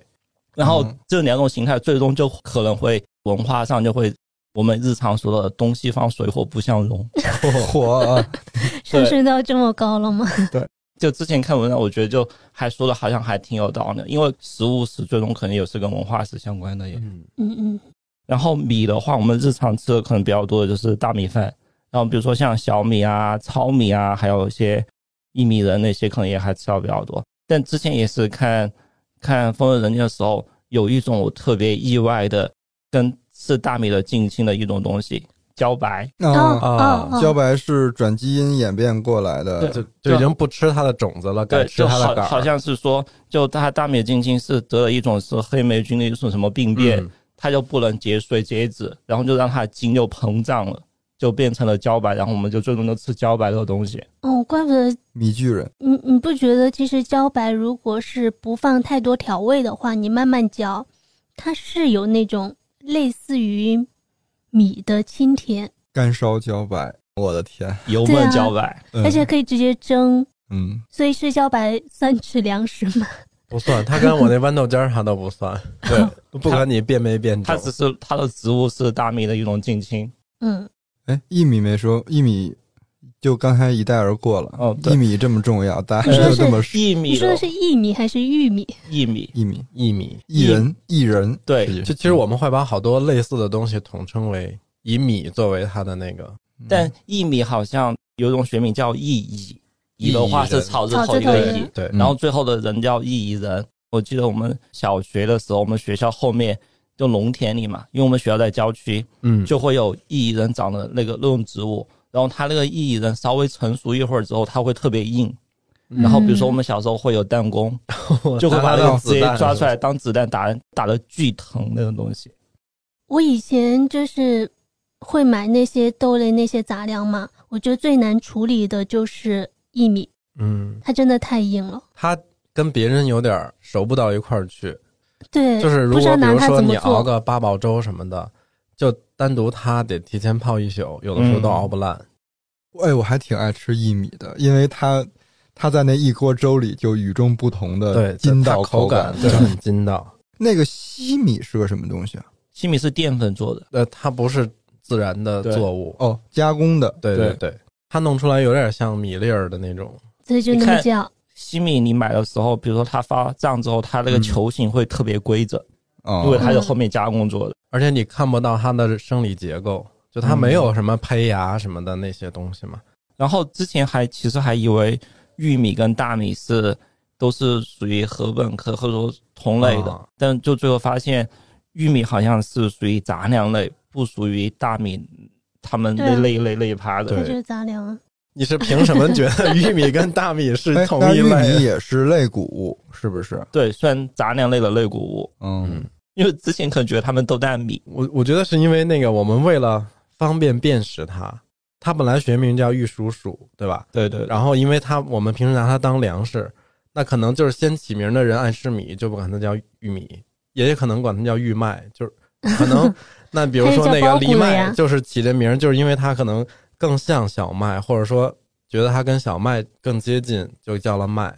然后嗯这两种形态最终就可能会文化上就会我们日常说的东西方水火不相容。<laughs> 火啊，<laughs> 上升到这么高了吗？就之前看文章，我觉得就还说的好像还挺有道理的，因为食物史最终可能也是跟文化史相关的耶。嗯嗯嗯然后米的话，我们日常吃的可能比较多的就是大米饭，然后比如说像小米啊、糙米啊，还有一些薏米仁那些，可能也还吃到比较多。但之前也是看看《风味人间》的时候，有一种我特别意外的跟吃大米的近亲的一种东西——茭白。哦啊，哦哦，茭白是转基因演变过来的，就就已经不吃它的种子了，改对，吃就它的杆。好好像是说，就它大米的近亲是得了一种是黑霉菌的一种什么病变，嗯它就不能结水结籽，然后就让它的筋就膨胀了，就变成了茭白，然后我们就最终都吃茭白的东西。哦，怪不得米巨人。你你不觉得其实茭白如果是不放太多调味的话，你慢慢嚼，它是有那种类似于米的清甜，干烧茭白，我的天，油焖茭白，嗯。而且可以直接蒸，嗯，所以是茭白算吃粮食吗？不算，它跟我那豌豆尖儿它都不算，<laughs> 对，不管你变没变它只。是它的植物是大米的一种近亲。嗯，哎，薏米没说，薏米就刚才一带而过了。哦对。薏米这么重要，大家你说就这么说。薏米你说的是薏米还是玉米？薏米，薏米，薏米，薏仁，薏仁，对是就其实我们会把好多类似的东西统称为以米作为它的那个，但薏米好像有一种学名叫薏蚁，蚁的话是草字头一个蚁，对，嗯。然后最后的人叫薏苡人。我记得我们小学的时候，我们学校后面就农田里嘛，因为我们学校在郊区，嗯，就会有薏苡人长的那个那种植物。然后它那个薏蚁人稍微成熟一会儿之后，它会特别硬。嗯然后比如说我们小时候会有弹弓，<laughs> 就会把那个直接抓出来当子弹打，打的巨疼那种东西。我以前就是会买那些豆类那些杂粮嘛，我觉得最难处理的就是薏米，嗯，它真的太硬了。它跟别人有点儿熟不到一块儿去，对，就是如果比如说。你熬个八宝粥什么的，就单独它得提前泡一宿，有的时候都嗯熬不烂。哎，我还挺爱吃薏米的，因为它它在那一锅粥里就与众不同的对，筋道口感。对很筋道。那个西米是个什么东西啊？西米是淀粉做的，呃，它不是自然的作物，哦，加工的。对对对，它弄出来有点像米粒儿的那种。所以就那么叫。西米你买的时候，比如说它发胀之后，它那个嗯球形会特别规整，哦，因为它是后面加工做的。而且你看不到它的生理结构，就它没有什么胚芽什么的那些东西嘛。然后之前还其实还以为玉米跟大米是都是属于禾本科或者说同类的，啊但就最后发现玉米好像是属于杂粮类，不属于大米他们对啊那类类类趴的。对它就是杂粮啊。你是凭什么觉得 <laughs> 玉米跟大米是哎，同那玉米一类？也是类谷物，是不是？对，算杂粮类的类谷物，嗯，因为之前可能觉得他们都带米，我我觉得是因为那个我们为了方便辨识它，它本来学名叫玉蜀黍，对吧？对对然后因为它我们平时拿它当粮食，那可能就是先起名的人爱吃米，就不管它叫玉米，也可能管它叫玉麦，就是可能 <laughs> 那比如说那个藜麦，就是起这名，就是因为它可能更像小麦，或者说觉得它跟小麦更接近，就叫了麦。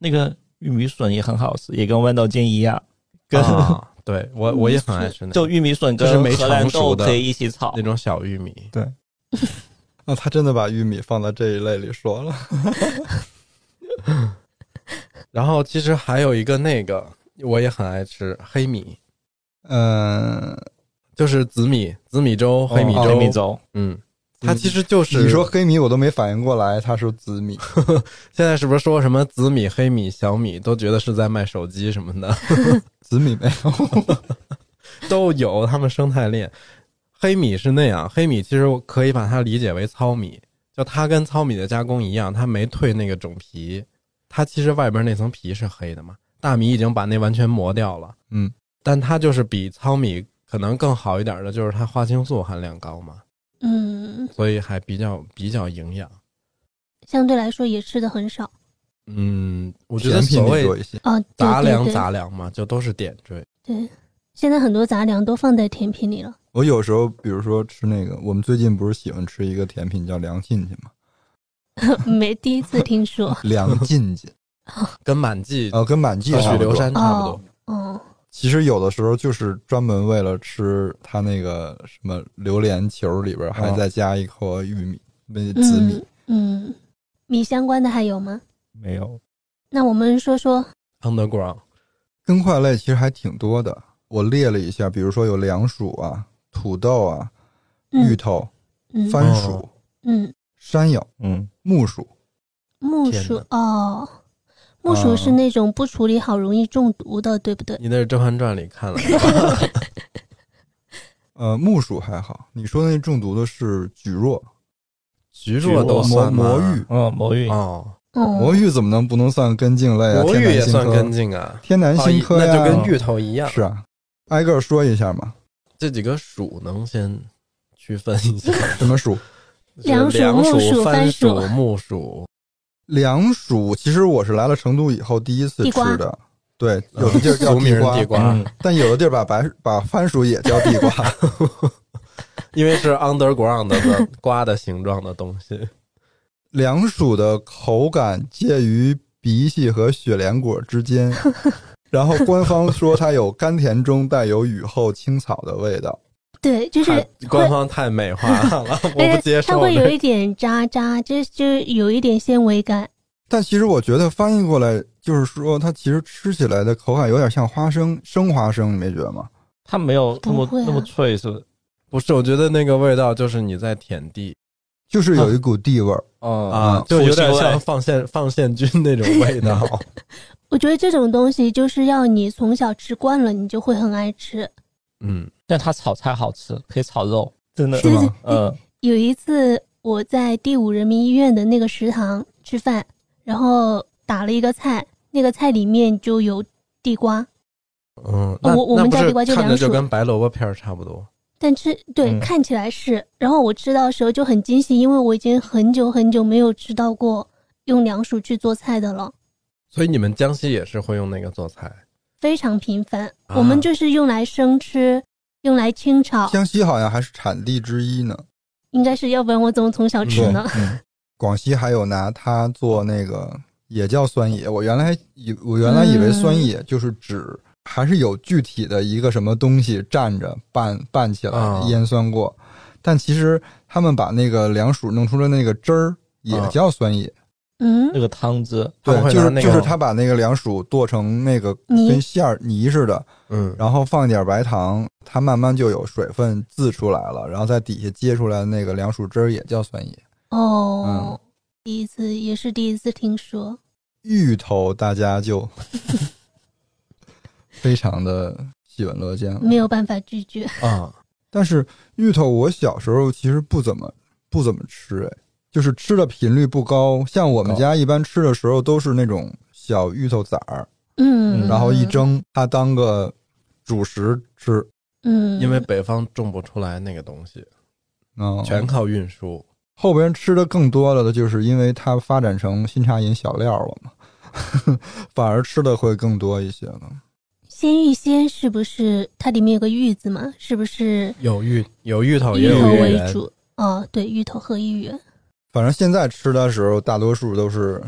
那个玉米笋也很好吃，也跟豌豆尖一样，跟、啊，对我我也很爱吃那就玉米笋跟就是没荷兰成熟的豆可以一起炒那。种小玉米。<laughs> 对那他真的把玉米放到这一类里说了。<laughs> 然后其实还有一个那个我也很爱吃黑米，嗯，就是紫米、紫米粥、黑米哦粥。黑米粥，嗯，它其实就是你说黑米，我都没反应过来，他说紫米。<laughs> 现在是不是说什么紫米、黑米、小米都觉得是在卖手机什么的紫米没有。<laughs> <laughs> 都有，他们生态链。黑米是那样，黑米其实可以把它理解为糙米，就它跟糙米的加工一样，它没退那个种皮，它其实外边那层皮是黑的嘛。大米已经把那完全磨掉了，嗯，但它就是比糙米可能更好一点的，就是它花青素含量高嘛。嗯，嗯，所以还比较比较营养。相对来说也吃的很少。嗯，我觉得甜品所谓得多一些。哦，杂粮杂粮嘛，就都是点缀。对，现在很多杂粮都放在甜品里了。我有时候，比如说吃那个，我们最近不是喜欢吃一个甜品叫凉进进吗？<laughs> 没第一次听说。<laughs> 凉进进，<laughs> 跟满记、哦，跟满记和许差不多。留山差不多哦。哦，其实有的时候就是专门为了吃它那个什么榴莲球里边还再加一颗玉米、那紫米。嗯嗯，米相关的还有吗？没有，那我们说说。Underground，根块类其实还挺多的，我列了一下，比如说有凉薯啊、土豆啊、嗯。芋头、嗯。番薯、哦。嗯。山药、嗯，木薯。木薯哦，木薯是那种不处理好容易中毒的，对不对？你那是《甄嬛传》里看了？<laughs> 呃，木薯还好，你说那中毒的是蒟蒻、橘若都魔算吗魔芋。嗯，魔芋，哦，哦，魔芋怎么能不能算根茎类啊？魔天芋也算南星科根茎啊，天南星科那就跟芋头一样。是啊，挨个说一下嘛。这几个属能先区分一下，什么属？凉薯木薯番番薯木薯，凉薯，其实我是来了成都以后第一次吃的。对，有的地儿叫地瓜，地瓜嗯，但有的地儿把白把番薯也叫地瓜。<laughs> 因为是 underground 的瓜的形状的东西。凉薯的口感介于鼻涕和雪莲果之间，然后官方说它有甘甜中带有雨后青草的味道。对，就是官方太美化了，<laughs> 我不接受。它会有一点渣渣，就就有一点纤维感。但其实我觉得翻译过来就是说，它其实吃起来的口感有点像花生，生花生，你没觉得吗？它没有那么啊那么脆，是不是？不是，我觉得那个味道就是你在舔地就是有一股地味儿。嗯啊，就有点像放线 <laughs> 放线菌那种味道。<laughs> 我觉得这种东西就是要你从小吃惯了，你就会很爱吃。嗯，但它炒菜好吃，可以炒肉，真的是嗯，有一次我在第五人民医院的那个食堂吃饭，然后打了一个菜，那个菜里面就有地瓜，嗯，那我我们家地瓜就看着就跟白萝卜片儿差不多。但吃对、嗯看起来是，然后我吃到的时候就很惊喜，因为我已经很久很久没有吃到过用凉薯去做菜的了。所以你们江西也是会用那个做菜？非常频繁，啊我们就是用来生吃，用来清炒，江西好像还是产地之一呢。应该是，要不然我怎么从小吃呢？嗯，广西还有拿它做那个也叫酸野，我原来以我原来以为酸野就是指还是有具体的一个什么东西蘸着拌拌起来啊。腌酸过，但其实他们把那个凉薯弄出来那个汁儿也啊。叫酸野，嗯那个汤汁，对，就是那个就是他把那个凉薯剁成那个跟馅儿泥似的，嗯，然后放一点白糖，它慢慢就有水分渍出来了，然后在底下接出来的那个凉薯汁儿也叫酸野。哦，嗯第一次也是第一次听说。芋头大家就 <laughs> 非常的喜闻乐见了。没有办法拒绝。啊，但是芋头我小时候其实不怎么不怎么吃，哎，就是吃的频率不高。像我们家一般吃的时候都是那种小芋头籽儿，嗯，然后一蒸，它当个主食吃。嗯，因为北方种不出来那个东西，嗯，全靠运输。后边吃的更多了的，就是因为它发展成新茶饮小料了嘛，<laughs> 反而吃的会更多一些了。鲜芋仙是不是它里面有个芋字嘛？是不是有芋有芋头，也芋头有芋圆。为主？哦，对，芋头和芋圆。反正现在吃的时候，大多数都是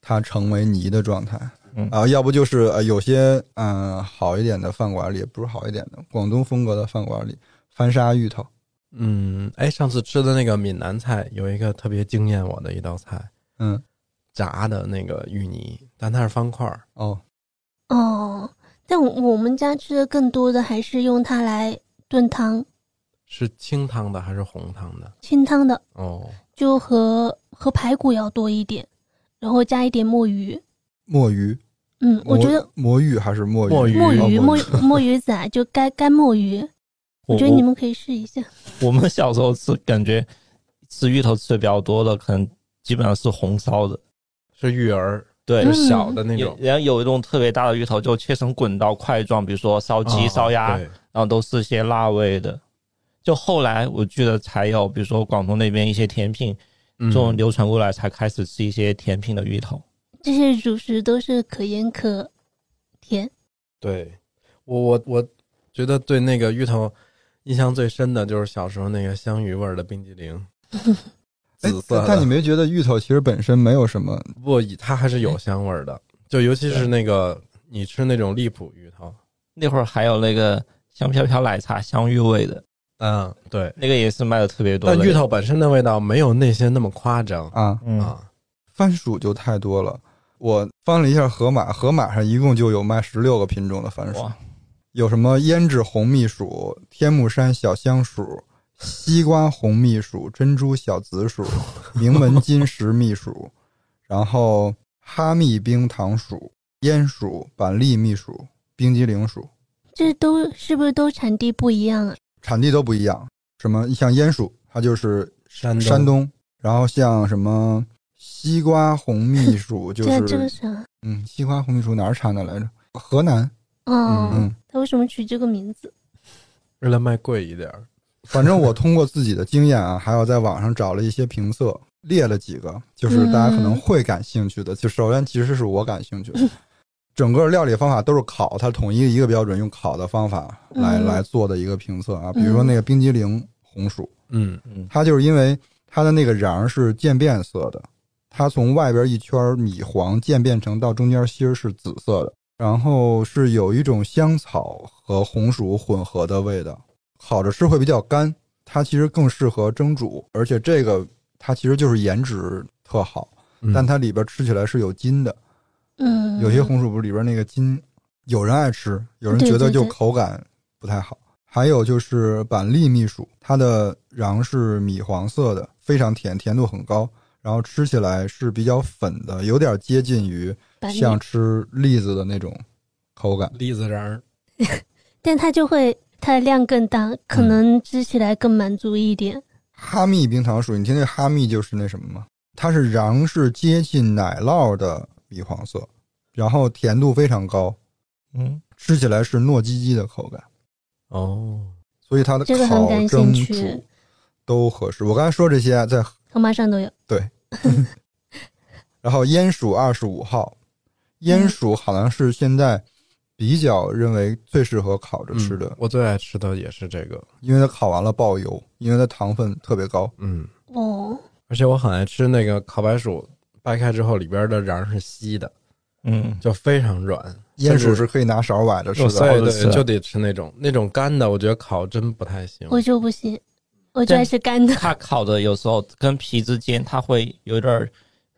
它成为泥的状态。嗯啊，要不就是呃，有些嗯、好一点的饭馆里，不是好一点的，广东风格的饭馆里，翻沙芋头，嗯，哎，上次吃的那个闽南菜有一个特别惊艳我的一道菜，嗯，炸的那个芋泥，但它是方块儿。哦，哦，但我我们家吃的更多的还是用它来炖汤，是清汤的还是红汤的？清汤的，哦，就和和排骨要多一点，然后加一点墨鱼。墨鱼，嗯，我觉得魔芋还是墨鱼，墨鱼墨鱼 <laughs> 墨鱼仔就干干墨鱼，我我觉得你们可以试一下。<laughs> 我们小时候吃，感觉吃芋头吃的比较多的，可能基本上是红烧的。是芋儿，对，小的那种。然后有一种特别大的芋头，就切成滚刀块状，比如说烧鸡、哦烧鸭，对然后都是些辣味的。就后来我记得才有，比如说广东那边一些甜品嗯这种流传过来，才开始吃一些甜品的芋头。这些主食都是可盐可甜。对我我我觉得对那个芋头印象最深的就是小时候那个香芋味儿的冰激凌，<laughs> 哎紫色。但你没觉得芋头其实本身没有什么？不，它还是有香味儿的，就尤其是那个你吃那种荔浦芋头，那会儿还有那个香飘飘奶茶香芋味的，嗯，对。那个也是卖的特别多。但芋头本身的味道没有那些那么夸张啊，嗯，啊。番薯就太多了。我翻了一下盒马，盒马上一共就有卖十六个品种的番薯，有什么胭脂红蜜薯、天目山小香薯、西瓜红蜜薯、珍珠小紫薯、<laughs> 名门金石蜜薯，然后哈密冰糖薯、烟薯、板栗蜜薯、冰激凌薯，这都是不是都产地不一样啊？产地都不一样。什么像烟薯，它就是山东山东，然后像什么西瓜红蜜薯，<laughs> 就这这个是啥？嗯，西瓜红蜜薯哪儿产的来着？河南。哦，嗯，他为什么取这个名字？为了卖贵一点儿，<laughs> 反正我通过自己的经验啊，还有在网上找了一些评测，列了几个，就是大家可能会感兴趣的。就首先其实是我感兴趣的，<laughs> 整个料理方法都是烤，它统一一个标准，用烤的方法来、嗯。来做的一个评测啊。比如说那个冰激凌红薯，嗯嗯，它就是因为它的那个瓤儿是渐变色的，它从外边一圈米黄渐变成到中间芯儿是紫色的，然后是有一种香草和红薯混合的味道，烤着吃会比较干，它其实更适合蒸煮，而且这个它其实就是颜值特好，嗯。但它里边吃起来是有筋的，嗯，有些红薯不是里边那个筋，有人爱吃，有人觉得就口感不太好。还有就是板栗蜜薯，它的瓤是米黄色的，非常甜，甜度很高，然后吃起来是比较粉的，有点接近于像吃栗子的那种口感。栗子瓤儿，<laughs> 但它就会它的量更大，可能吃起来更满足一点。哈密冰糖薯，你听那哈密就是那什么吗？它是瓤是接近奶酪的米黄色，然后甜度非常高，嗯，吃起来是糯叽叽的口感。哦，所以它的这个很烤、蒸、煮都合适。我刚才说这些，在河马上都有。对 <laughs> 然后烟薯二十五号，烟薯好像是现在比较认为最适合烤着吃的，嗯我最爱吃的也是这个，因为它烤完了爆油，因为它糖分特别高。嗯，哦，而且我很爱吃那个烤白薯，掰开之后里边的瓤是稀的，嗯，就非常软。鼹鼠是可以拿勺崴着吃所的，以对，好的是就得吃那种那种干的，我觉得烤真不太行。我就不行，我觉得是干的，它烤的有时候跟皮之间，它会有点儿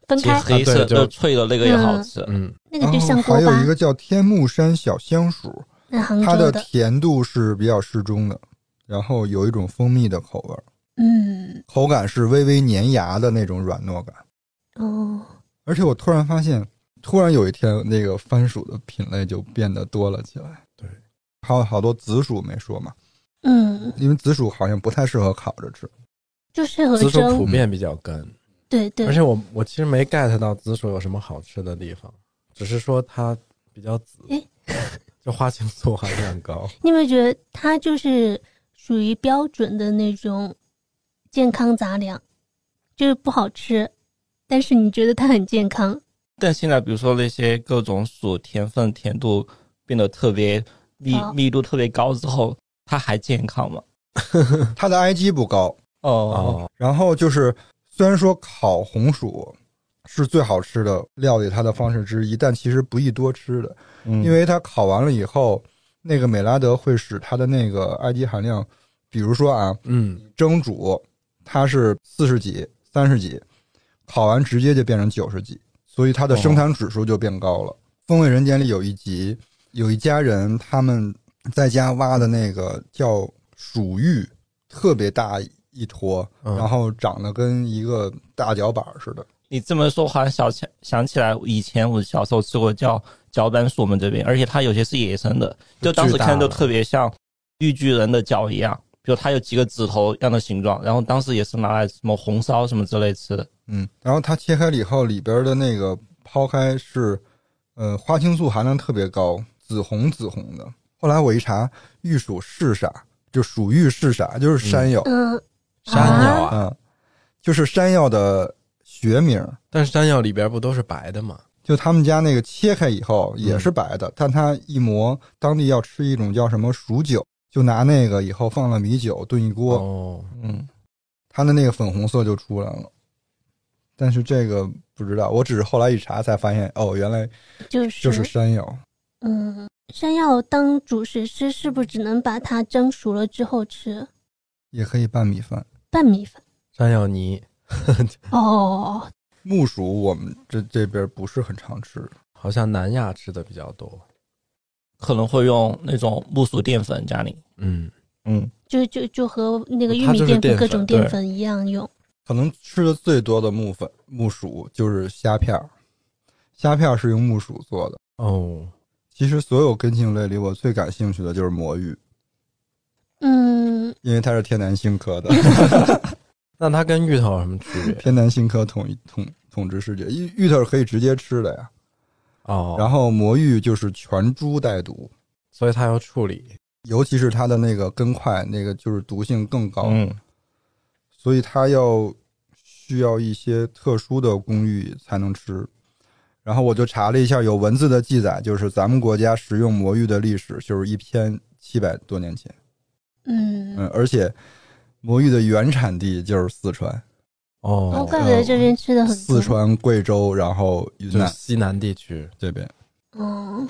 分开黑色的脆的那个也好吃。嗯，那个就像锅巴还有一，个叫天目山小香薯，它的甜度是比较适中的，然后有一种蜂蜜的口味儿，嗯，口感是微微粘牙的那种软糯感。哦，而且我突然发现，突然有一天，那个番薯的品类就变得多了起来。对，还有好多紫薯没说嘛，嗯，因为紫薯好像不太适合烤着吃。就适合紫薯普，遍比较干，对对。而，且我我其实没 get 到紫薯有什么好吃的地方，只是说它比较紫。诶，<laughs> 就花青素含量高。<laughs> 你有没有觉得它就是属于标准的那种健康杂粮，就是不好吃，但是你觉得它很健康，但现在比如说那些各种薯甜分甜度变得特别密密度特别高之后，它还健康吗？<laughs> 它的 IG 不高，哦，哦，然后就是虽然说烤红薯是最好吃的料理它的方式之一，但其实不宜多吃的，嗯。因为它烤完了以后，那个美拉德会使它的那个 IG 含量，比如说啊，嗯，蒸煮它是四十几、三十几，烤完直接就变成九十几，所以它的升糖指数就变高了。风味人间里有一集，有一家人他们在家挖的那个叫鼠芋，特别大一坨，嗯然后长得跟一个大脚板似的。你这么说，好像想起想起来，以前我小时候吃过叫脚板鼠，我们这边，而且它有些是野生的，就当时看就特别像绿巨人的脚一样，比如它有几个指头一样的形状，然后当时也是拿来什么红烧什么之类吃的。嗯，然后它切开了以后，里边的那个抛开是，呃，花青素含量特别高，紫红紫红的。后来我一查，玉属是啥？就属玉是啥？就是山药，嗯，山药啊，嗯，就是山药的学名。但是山药里边不都是白的吗？就他们家那个切开以后也是白的，但它一磨，当地要吃一种叫什么蜀酒，就拿那个以后放了米酒炖一锅，哦，嗯，它的那个粉红色就出来了。但是这个不知道，我只是后来一查才发现，哦，原来就是就是山药。嗯，山药当主食吃，是不是只能把它蒸熟了之后吃？也可以拌米饭。拌米饭？山药泥 <laughs> 哦，木薯我们这这边不是很常吃，好像南亚吃的比较多。可能会用那种木薯淀粉家里，嗯，嗯，就就就和那个玉米淀粉、各种淀粉一样用。可能吃的最多的木粉木薯就是虾片儿，虾片儿是用木薯做的。哦，其实所有根茎类里，我最感兴趣的就是魔芋，嗯，因为它是天南星科的，<laughs> 那它跟芋头有什么区别？天南星科统一统统治世界。芋芋头是可以直接吃的呀，哦，然后魔芋就是全株带毒，所以它要处理。尤其是它的那个根块，那个就是毒性更高，嗯，所以它要需要一些特殊的工艺才能吃。然后我就查了一下，有文字的记载，就是咱们国家食用魔芋的历史就是一千七百多年前。嗯，嗯，而且魔芋的原产地就是四川，哦，哦，怪不得这边吃的很。四川、贵州，然后云就是南西南地区。这边。嗯，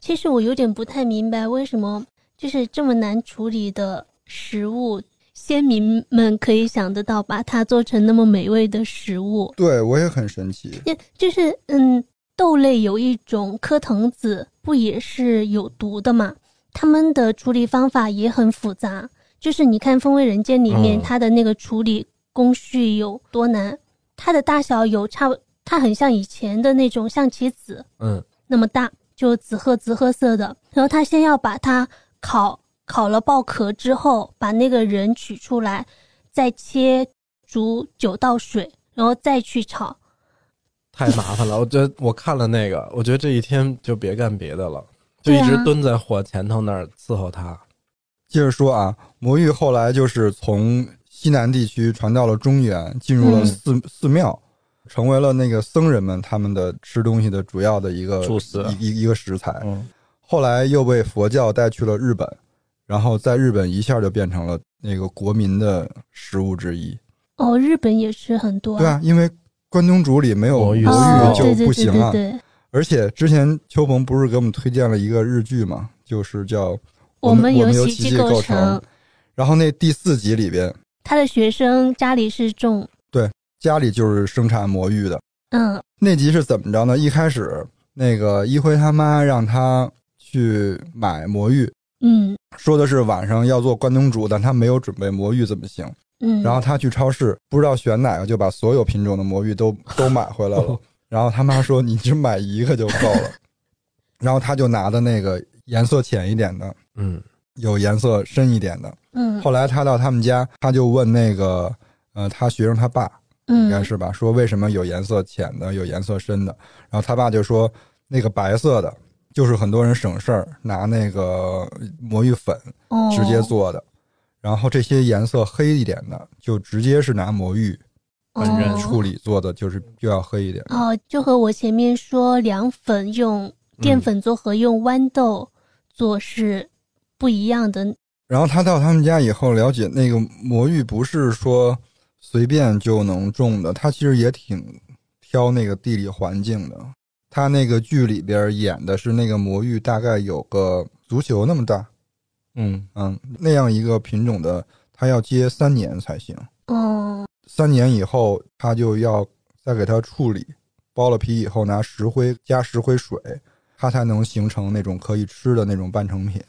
其实我有点不太明白，为什么就是这么难处理的食物，先民们可以想得到把它做成那么美味的食物。对我也很神奇。就就是嗯，豆类有一种科藤子，不也是有毒的嘛？他们的处理方法也很复杂。就是你看《风味人间》里面，嗯它的那个处理工序有多难，它的大小有差不，它很像以前的那种象棋子嗯，那么大，就紫褐紫褐色的。然后他先要把它烤，烤了爆壳之后，把那个人取出来，再切煮九道水，然后再去炒。太麻烦了。我觉得我看了那个，我觉得这一天就别干别的了，就一直蹲在火前头那儿伺候它。接着说啊，魔芋后来就是从西南地区传到了中原，进入了嗯寺、寺庙，成为了那个僧人们他们的吃东西的主要的一个主食一一一个食材。嗯，后来又被佛教带去了日本，然后在日本一下就变成了那个国民的食物之一。哦，日本也吃很多、对啊，因为关东煮里没有魔芋魔哦，芋就对对不行啊。对对对，而且之前秋鹏不是给我们推荐了一个日剧嘛，就是叫我们我们由奇奇迹构成。然后那第四集里边，他的学生家里是种，对家里就是生产魔芋的。嗯那集是怎么着呢？一开始那个一辉他妈让他去买魔芋，嗯说的是晚上要做关东煮，但他没有准备魔芋怎么行？嗯，然后他去超市，不知道选哪个，就把所有品种的魔芋都 <laughs> 都买回来了。然后他妈说：“你只买一个就够了。<laughs> ”然后他就拿的那个颜色浅一点的，嗯，有颜色深一点的。嗯后来他到他们家，他就问那个呃，他学生他爸应该嗯是吧，说为什么有颜色浅的，有颜色深的？然后他爸就说，那个白色的，就是很多人省事儿拿那个魔芋粉哦直接做的。然后这些颜色黑一点的，就直接是拿魔芋本人哦处理做的，就是就要黑一点。哦，就和我前面说凉粉用淀粉做和用豌豆做是不一样的。然后他到他们家以后，了解那个魔芋不是说随便就能种的，他其实也挺挑那个地理环境的。他那个剧里边演的是那个魔芋大概有个足球那么大，嗯，嗯，那样一个品种的，它要结三年才行。哦三年以后，他就要再给它处理，剥了皮以后拿石灰加石灰水，它才能形成那种可以吃的那种半成品。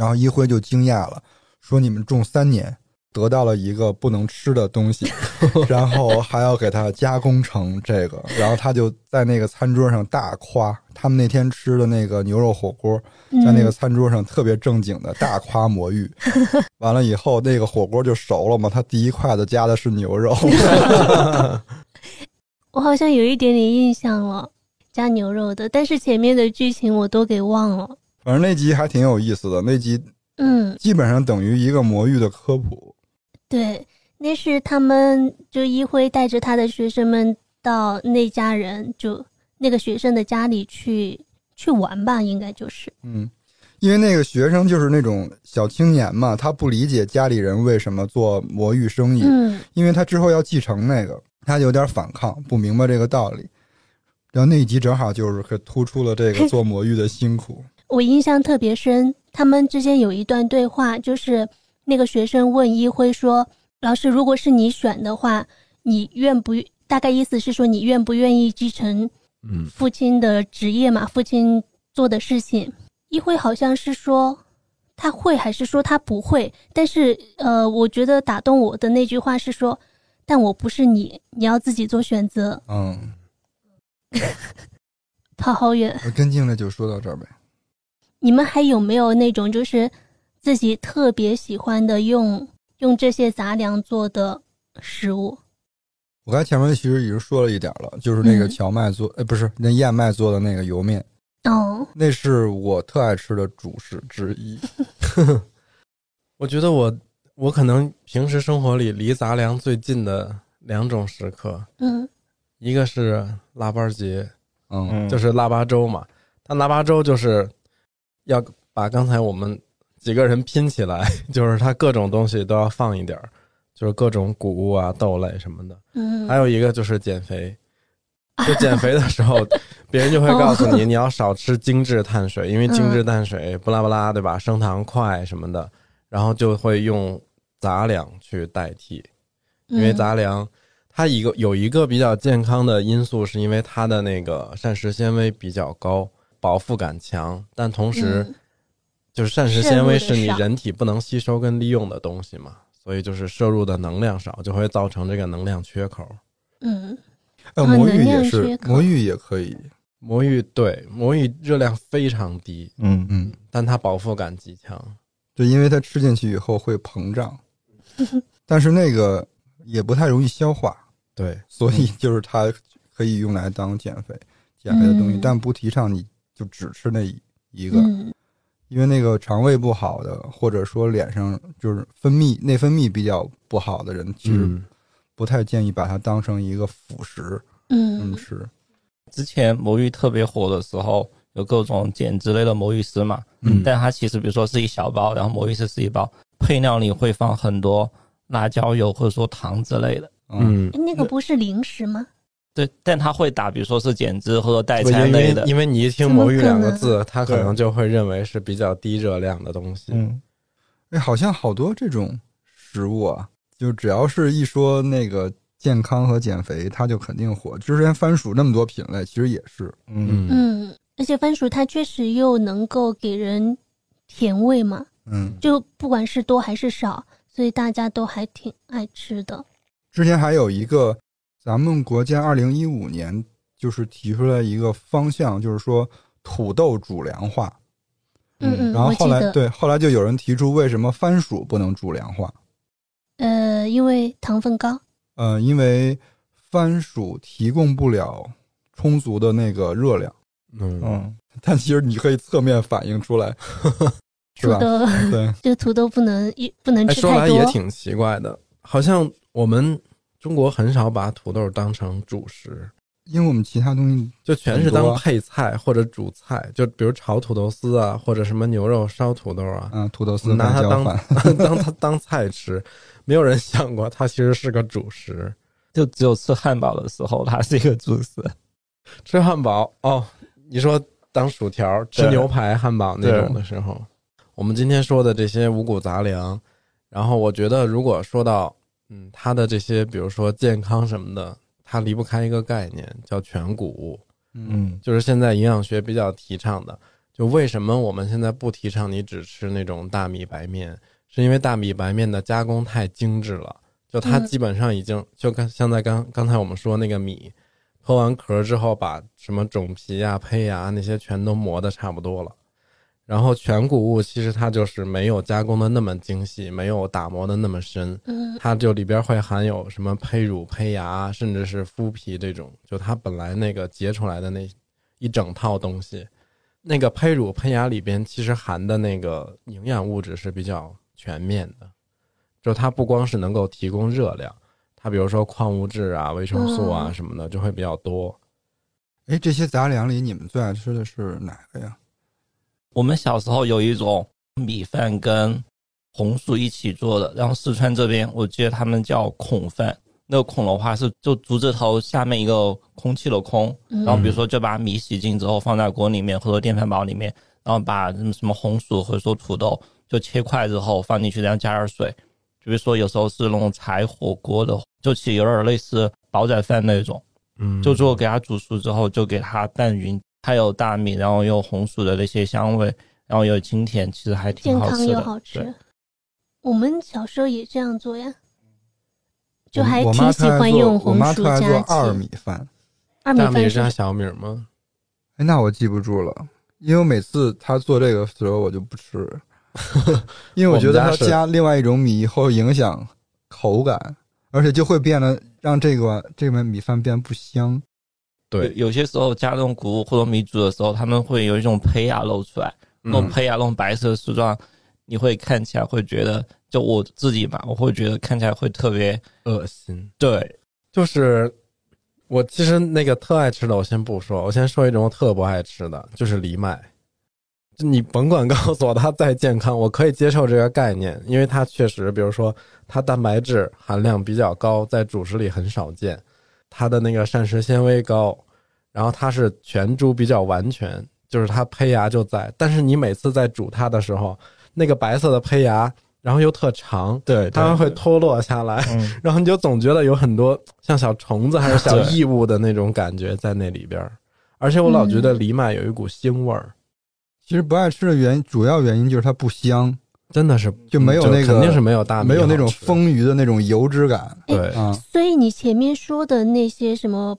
然后一辉就惊讶了，说：“你们种三年，得到了一个不能吃的东西，<laughs> 然后还要给它加工成这个。”然后他就在那个餐桌上大夸他们那天吃的那个牛肉火锅，在那个嗯餐桌上特别正经的大夸魔芋。<laughs> 完了以后，那个火锅就熟了嘛，他第一筷子加的是牛肉。<laughs> 我好像有一点点印象了，加牛肉的，但是前面的剧情我都给忘了。反正那集还挺有意思的，那集嗯，基本上等于一个魔域的科普。对，那是他们就一辉带着他的学生们到那家人就那个学生的家里去去玩吧，应该就是。嗯，因为那个学生就是那种小青年嘛，他不理解家里人为什么做魔域生意，嗯因为他之后要继承那个，他有点反抗，不明白这个道理。然后那一集正好就是可突出了这个做魔芋的辛苦。我印象特别深，他们之间有一段对话，就是那个学生问一辉说：“老师，如果是你选的话，你愿不？大概意思是说你愿不愿意继承嗯，父亲的职业嘛？父亲做的事情？”一辉好像是说他会，还是说他不会？但是呃，我觉得打动我的那句话是说：“但我不是你，你要自己做选择。嗯，” <laughs> 跑好远。我跟进了就说到这儿呗。你们还有没有那种就是自己特别喜欢的用用这些杂粮做的食物？我刚才前面其实已经说了一点了，就是那个嗯荞麦做，呃，不是那燕麦做的那个油面，哦，那是我特爱吃的主食之一。<laughs> 我觉得我我可能平时生活里离杂粮最近的两种时刻，嗯一个是腊八节，嗯嗯，就是腊八粥嘛。它腊八粥就是要把刚才我们几个人拼起来，<laughs> 就是它各种东西都要放一点儿，就是各种谷物啊、豆类什么的。嗯，还有一个就是减肥，<laughs> 就减肥的时候，<laughs> 别人就会告诉你，你要少吃精致碳水，因为精致碳水不拉不拉，对吧？升糖快什么的，然后就会用杂粮去代替，因为嗯杂粮它一个有一个比较健康的因素，是因为它的那个膳食纤维比较高，饱腹感强，但同时嗯就是膳食纤维是你人体不能吸收跟利用的东西嘛，所以就是摄入的能量少，就会造成这个能量缺口。嗯魔芋也是魔芋也可以。魔芋对魔芋热量非常低，嗯嗯，但它饱腹感极强。就因为它吃进去以后会膨胀，<laughs> 但是那个也不太容易消化，对，所以就是它可以用来当减肥减肥的东西，嗯但不提倡你就只吃那一一个，嗯因为那个肠胃不好的，或者说脸上就是分泌内分泌比较不好的人，其实嗯不太建议把它当成一个辅食嗯吃。之前魔芋特别火的时候，有各种减脂类的魔芋丝嘛，嗯但它其实比如说是一小包，然后魔芋丝是一包，配料里会放很多辣椒油或者说糖之类的。嗯，嗯，那个不是零食吗？对，但他会打，比如说是减脂或者代餐类的。为因为你一听魔芋两个字，他可能就会认为是比较低热量的东西。嗯，哎，好像好多这种食物啊，就只要是一说那个健康和减肥，它就肯定火。之前番薯那么多品类，其实也是。嗯，嗯，而且番薯它确实又能够给人甜味嘛，嗯，就不管是多还是少，所以大家都还挺爱吃的。之前还有一个，咱们国家二零一五年就是提出来一个方向，就是说土豆主粮化。嗯嗯，然后后来对，后来就有人提出为什么番薯不能主粮化？呃，因为糖分高。呃，因为番薯提供不了充足的那个热量，嗯嗯，但其实你可以侧面反映出来，<laughs> 是吧？土豆对，<laughs> 就土豆不能一不能哎，吃太多说来也。挺奇怪的，好像我们中国很少把土豆当成主食，因为我们其他东西，就全是当配菜或者主菜，就比如炒土豆丝啊，或者什么牛肉烧土豆啊，嗯、土豆丝拿它当当它 <laughs> 当菜吃，没有人想过它其实是个主食。就只有吃汉堡的时候，它是一个主食。吃汉堡哦，你说当薯条、吃牛排、汉堡那种的时候，我们今天说的这些五谷杂粮，然后我觉得如果说到嗯它的这些，比如说健康什么的，它离不开一个概念叫全谷物，嗯就是现在营养学比较提倡的。就为什么我们现在不提倡你只吃那种大米白面，是因为大米白面的加工太精致了，就它嗯基本上已经就跟像在刚刚才我们说那个米，脱完壳之后把什么种皮啊、胚芽那些全都磨得差不多了。然后全谷物其实它就是没有加工的那么精细，没有打磨的那么深，嗯它就里边会含有什么胚乳、胚芽，甚至是麸皮这种，就它本来那个结出来的那一整套东西，那个胚乳胚芽里边其实含的那个营养物质是比较全面的，就它不光是能够提供热量，它比如说矿物质啊、维生素啊嗯什么的就会比较多。哎，这些杂粮里你们最爱吃的是哪个呀？我们小时候有一种米饭跟红薯一起做的，然后四川这边我记得他们叫孔饭。那个孔的话是就竹字头下面一个空气的空，嗯然后比如说就把米洗净之后放在锅里面或者电饭煲里面，然后把什么什么红薯或者说土豆就切块之后放进去，然后加点水。比如说有时候是那种柴火锅的，就其实有点类似煲仔饭那种。嗯，就做给它煮熟之后，就给它拌匀，它有大米，然后有红薯的那些香味，然后有清甜，其实还挺健康好吃的。又好吃。我们小时候也这样做呀，就还挺喜欢用红薯加做二。米饭。二米饭是加小米吗？哎，那我记不住了，因为我每次他做这个时候我就不吃，<laughs> 因为我觉得它我们家是加另外一种米以后影响口感，而且就会变得让这个这碗米饭变不香。对，有有些时候加那种谷物或者米煮的时候，他们会有一种胚芽露出来，那种嗯，胚芽那种白色的丝状，你会看起来会觉得，就我自己嘛，我会觉得看起来会特别恶心。对，就是我其实那个特爱吃的，我先不说，我先说一种我特不爱吃的，就是藜麦。就你甭管告诉我它再健康，我可以接受这个概念，因为它确实，比如说它蛋白质含量比较高，在主食里很少见，它的那个膳食纤维高，然后它是全株比较完全，就是它胚芽就在，但是你每次在煮它的时候，那个白色的胚芽，然后又特长，对它们会脱落下来，嗯，<laughs> 然后你就总觉得有很多 <tsk> 像小虫子还是小异物的那种感觉在那里边儿，而且我老觉得藜麦有一股腥味儿，其实不爱吃的原因，主要原因就是它不香，真的是就没有那个肯定是没有大米没有那种丰腴的那种油脂感对，啊。所以你前面说的那些什么，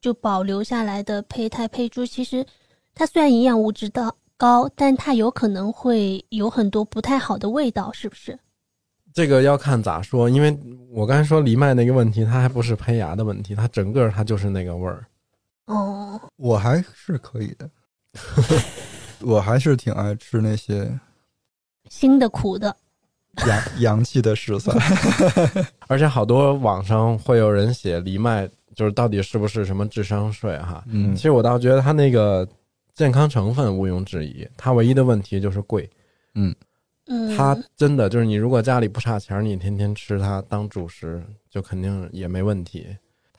就保留下来的胚胎胚珠，其实它虽然营养物质的高，但它有可能会有很多不太好的味道，是不是？这个要看咋说，因为我刚才说藜麦那个问题，它还不是胚芽的问题，它整个它就是那个味儿。哦，我还是可以的，<laughs> 我还是挺爱吃那些腥的苦的，洋洋气的食材。<laughs> 而且好多网上会有人写藜麦，就是到底是不是什么智商税哈？嗯其实我倒觉得它那个健康成分毋庸置疑，它唯一的问题就是贵。嗯，它真的就是你如果家里不差钱儿，你天天吃它当主食，就肯定也没问题。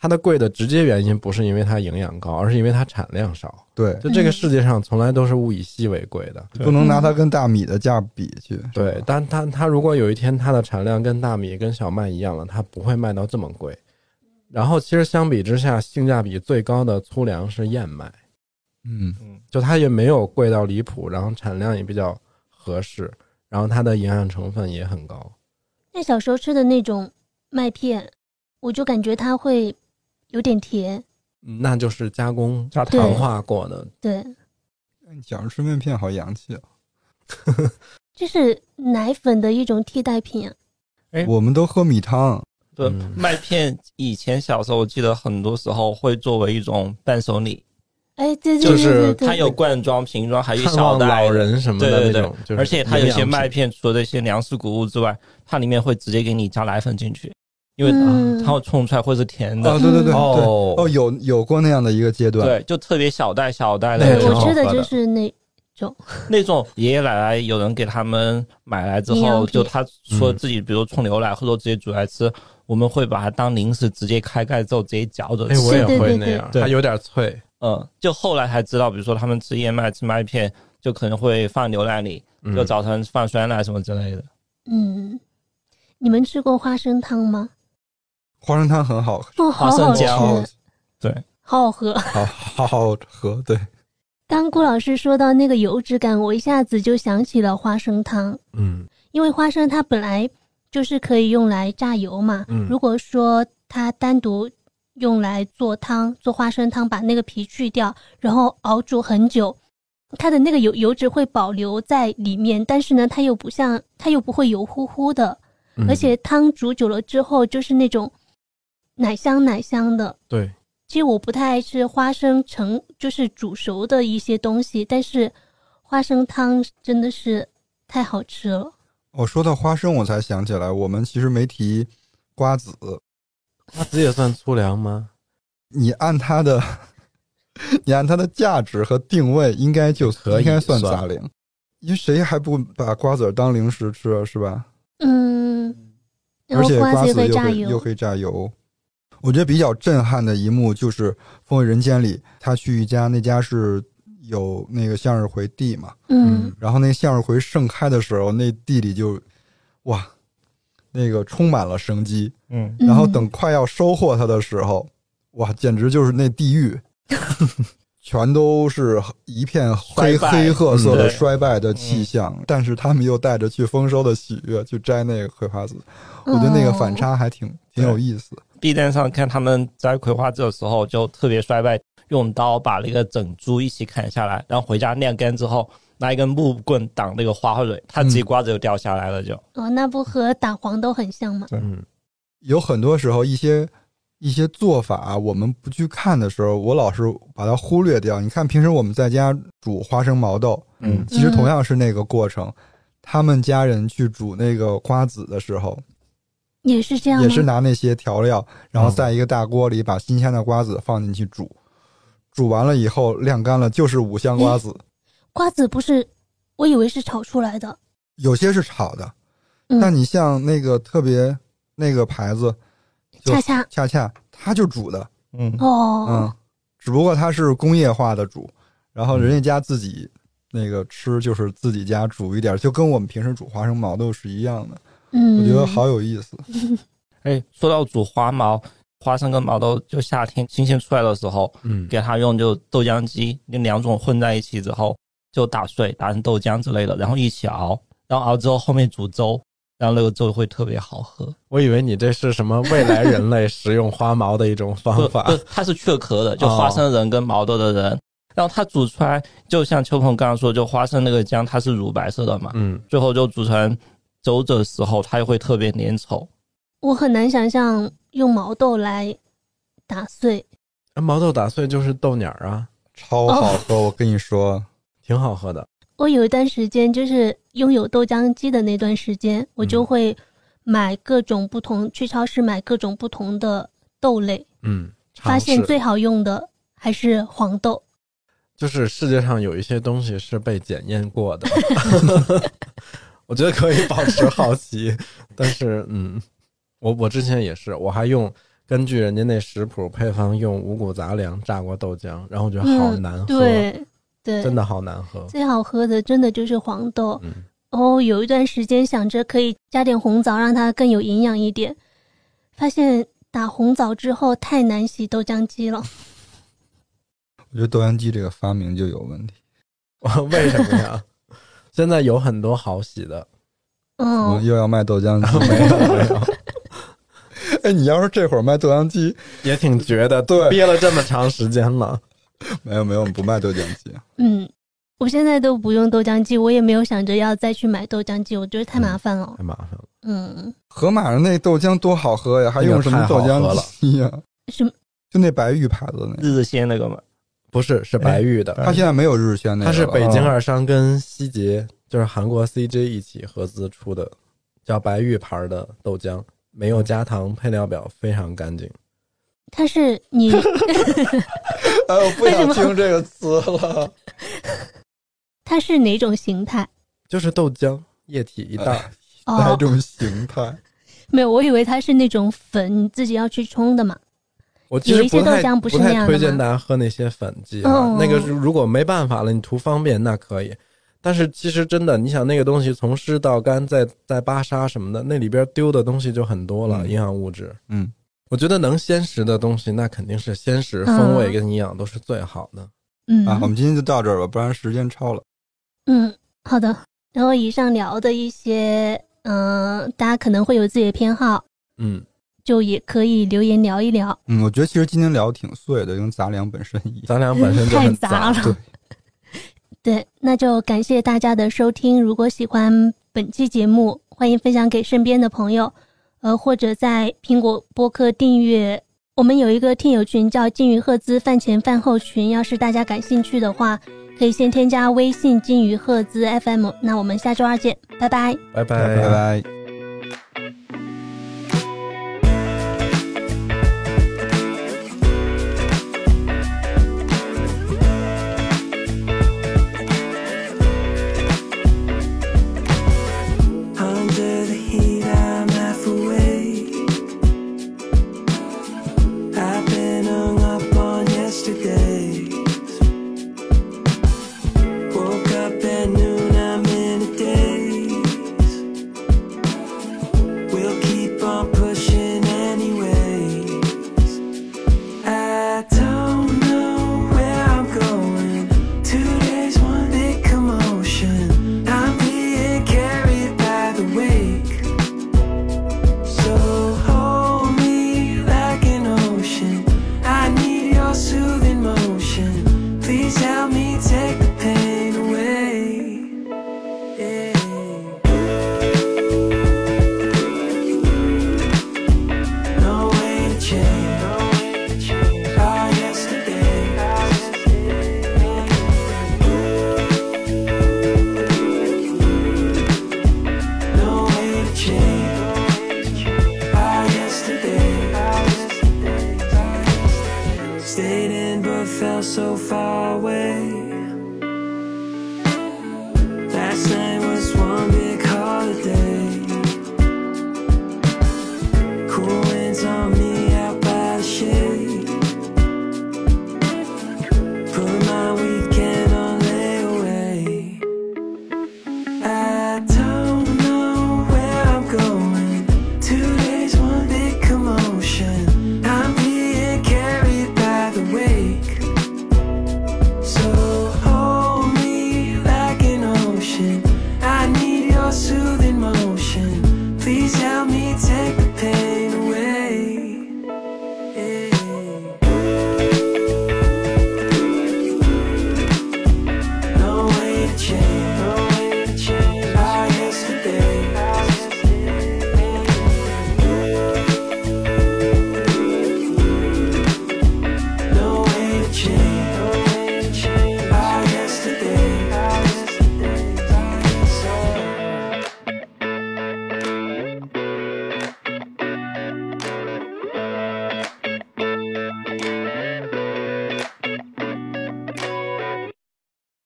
它的贵的直接原因不是因为它营养高，而是因为它产量少。对，就这个世界上从来都是物以稀为贵的。不能拿它跟大米的价比去。对，但它它如果有一天它的产量跟大米跟小麦一样了，它不会卖到这么贵。然后其实相比之下，性价比最高的粗粮是燕麦，嗯，就它也没有贵到离谱，然后产量也比较合适，然后它的营养成分也很高。那小时候吃的那种麦片，我就感觉它会有点甜，嗯那就是加工加糖化过的，对，你讲着吃面片好洋气啊！<laughs> 这是奶粉的一种替代品啊。哎我们都喝米汤，对，嗯麦片以前小时候我记得很多时候会作为一种伴手礼，哎，对对对就是对对，它有罐装、瓶装，还有看小袋望老人什么的对对对那种，就是而且它有些麦片，除了这些粮食谷物之外，它里面会直接给你加奶粉进去，因为嗯。它会冲出来会是甜的。哦，对对对对，哦哦，有有过那样的一个阶段，对，就特别小袋小袋的那个对挺好喝我吃的就是那种，<laughs> 那种爷爷奶奶有人给他们买来之后，就他说自己比如冲牛奶或者直接煮来吃，我们会把它当零食直接开盖之后直接嚼着哎，吃。我也会那样，对。它有点脆，嗯，就后来才知道，比如说他们吃燕麦、吃麦片，就可能会放牛奶里，嗯。就早晨放酸奶什么之类的。嗯，你们吃过花生汤吗？花生汤很好，喝，好好吃，花生酱好对，好好喝。好好好喝，对，刚顾老师说到那个油脂感，我一下子就想起了花生汤，嗯。因为花生它本来就是可以用来榨油嘛。嗯。如果说它单独用来做汤，做花生汤，把那个皮去掉，然后熬煮很久，它的那个油油脂会保留在里面，但是呢，它又不像，它又不会油乎乎的，嗯。而且汤煮久了之后，就是那种奶香奶香的。对，其实我不太爱吃花生成就是煮熟的一些东西，但是花生汤真的是太好吃了。我、说到花生，我才想起来，我们其实没提瓜子。瓜子也算粗粮吗？你按它的，<laughs> 你按它的价值和定位，应该就可以应该算算杂粮。因为谁还不把瓜子当零食吃啊？是吧？嗯，然而且后瓜子可以榨油。可以又可以榨油。我觉得比较震撼的一幕就是《风味人间》里，他去一家，那家是有那个向日葵地嘛，嗯，然后那向日葵盛开的时候，那地里就哇，那个充满了生机。嗯，然后嗯等快要收获它的时候，哇，简直就是那地狱，<laughs> 全都是一片黑黑褐色的衰败的气象。但是他们又带着去丰收的喜悦去摘那个葵花籽，我觉得那个反哦差还挺挺有意思。B 站上看他们摘葵花籽的时候就特别衰败，用刀把那个整株一起砍下来，然后回家晾干之后，拿一根木棍挡那个花蕊，它自己瓜子就掉下来了就。哦，那不和打黄豆很像吗？嗯，有很多时候一些一些做法，我们不去看的时候，我老是把它忽略掉。你看，平时我们在家煮花生毛豆，嗯其实同样是那个过程。他们家人去煮那个瓜子的时候，也是这样吗？也是拿那些调料，然后嗯。在一个大锅里把新鲜的瓜子放进去煮，煮完了以后晾干了，就是五香瓜子。<laughs> 瓜子不是，我以为是炒出来的。有些是炒的，嗯。但你像那个特别那个牌子，就恰恰。恰恰它就煮的，嗯，哦，嗯，只不过它是工业化的煮，然后人家家自己那个吃就是自己家煮一点，就跟我们平时煮花生毛豆是一样的，嗯，我觉得好有意思。<laughs> 哎，说到煮花毛，花生跟毛豆，就夏天新鲜出来的时候，嗯，给它用就豆浆机，那两种混在一起之后，就打碎，打成豆浆之类的，然后一起熬，然后熬之后后面煮粥，然后那个粥会特别好喝。我以为你这是什么未来人类食用花毛的一种方法。<laughs> 不，它是去壳的，就哦。花生仁跟毛豆的仁，然后它煮出来，就像秋鹏刚刚说，就花生那个浆它是乳白色的嘛，嗯，最后就煮成粥的时候，它又会特别粘稠。我很难想象用毛豆来打碎。毛豆打碎就是豆鸟啊，超好喝，我跟你说，挺好喝的。我有一段时间就是拥有豆浆机的那段时间，我就会买各种不同，去超市买各种不同的豆类，嗯，发现最好用的还是黄豆。就是世界上有一些东西是被检验过的，<laughs> 我觉得可以保持好奇，<laughs> 但是嗯，我我之前也是，我还用根据人家那食谱配方用五谷杂粮榨过豆浆，然后我觉得好嗯难喝，对对，真的好难喝。最好喝的真的就是黄豆。嗯，哦，有一段时间想着可以加点红枣，让它更有营养一点，发现打红枣之后太难洗豆浆机了。我觉得豆浆机这个发明就有问题。<laughs> 为什么呀？现在有很多好洗的，我嗯们，又要卖豆浆机，<laughs> 没有没有，哎，你要是这会儿卖豆浆机，也挺绝的，对憋了这么长时间了。<laughs> 没有没有，我们不卖豆浆机。嗯，我现在都不用豆浆机，我也没有想着要再去买豆浆机，我觉得太麻烦了。太麻烦了。嗯，河马的那豆浆多好喝呀，还用什么豆浆机呀？什么？就那白玉牌子的那个，日鲜那个嘛，不是，是白玉的，它现在没有日鲜那个了。它是北京啊二商跟希捷，就是韩国 CJ 一起合资出的，叫白玉牌的豆浆，没有加糖，配料表非常干净。它是你 <laughs> 哎，我不想听这个词了。它是哪种形态？就是豆浆液体一袋，哦，<laughs> 哪种形态？没有，我以为它是那种粉，你自己要去冲的嘛。我其实有一些不太豆浆不是不那样的太推荐大家喝那些粉剂啊，哦那个是如果没办法了，你图方便那可以。但是其实真的，你想那个东西从湿到干，再再扒沙什么的，那里边丢的东西就很多了，嗯营养物质。嗯，我觉得能鲜食的东西，那肯定是鲜食，嗯风味跟营养都是最好的。嗯啊，我们今天就到这儿吧，不然时间超了。嗯，好的。然后以上聊的一些，嗯、大家可能会有自己的偏好，嗯，就也可以留言聊一聊。嗯，我觉得其实今天聊的挺碎的，因为杂粮本身一样。咱俩本身就太很杂了对 <laughs> 对，那就感谢大家的收听。如果喜欢本期节目，欢迎分享给身边的朋友，呃，或者在苹果播客订阅。我们有一个听友群叫“金鱼赫兹饭前饭后群”，要是大家感兴趣的话，可以先添加微信金鱼赫兹 FM。那我们下周二见，拜拜拜。拜拜拜。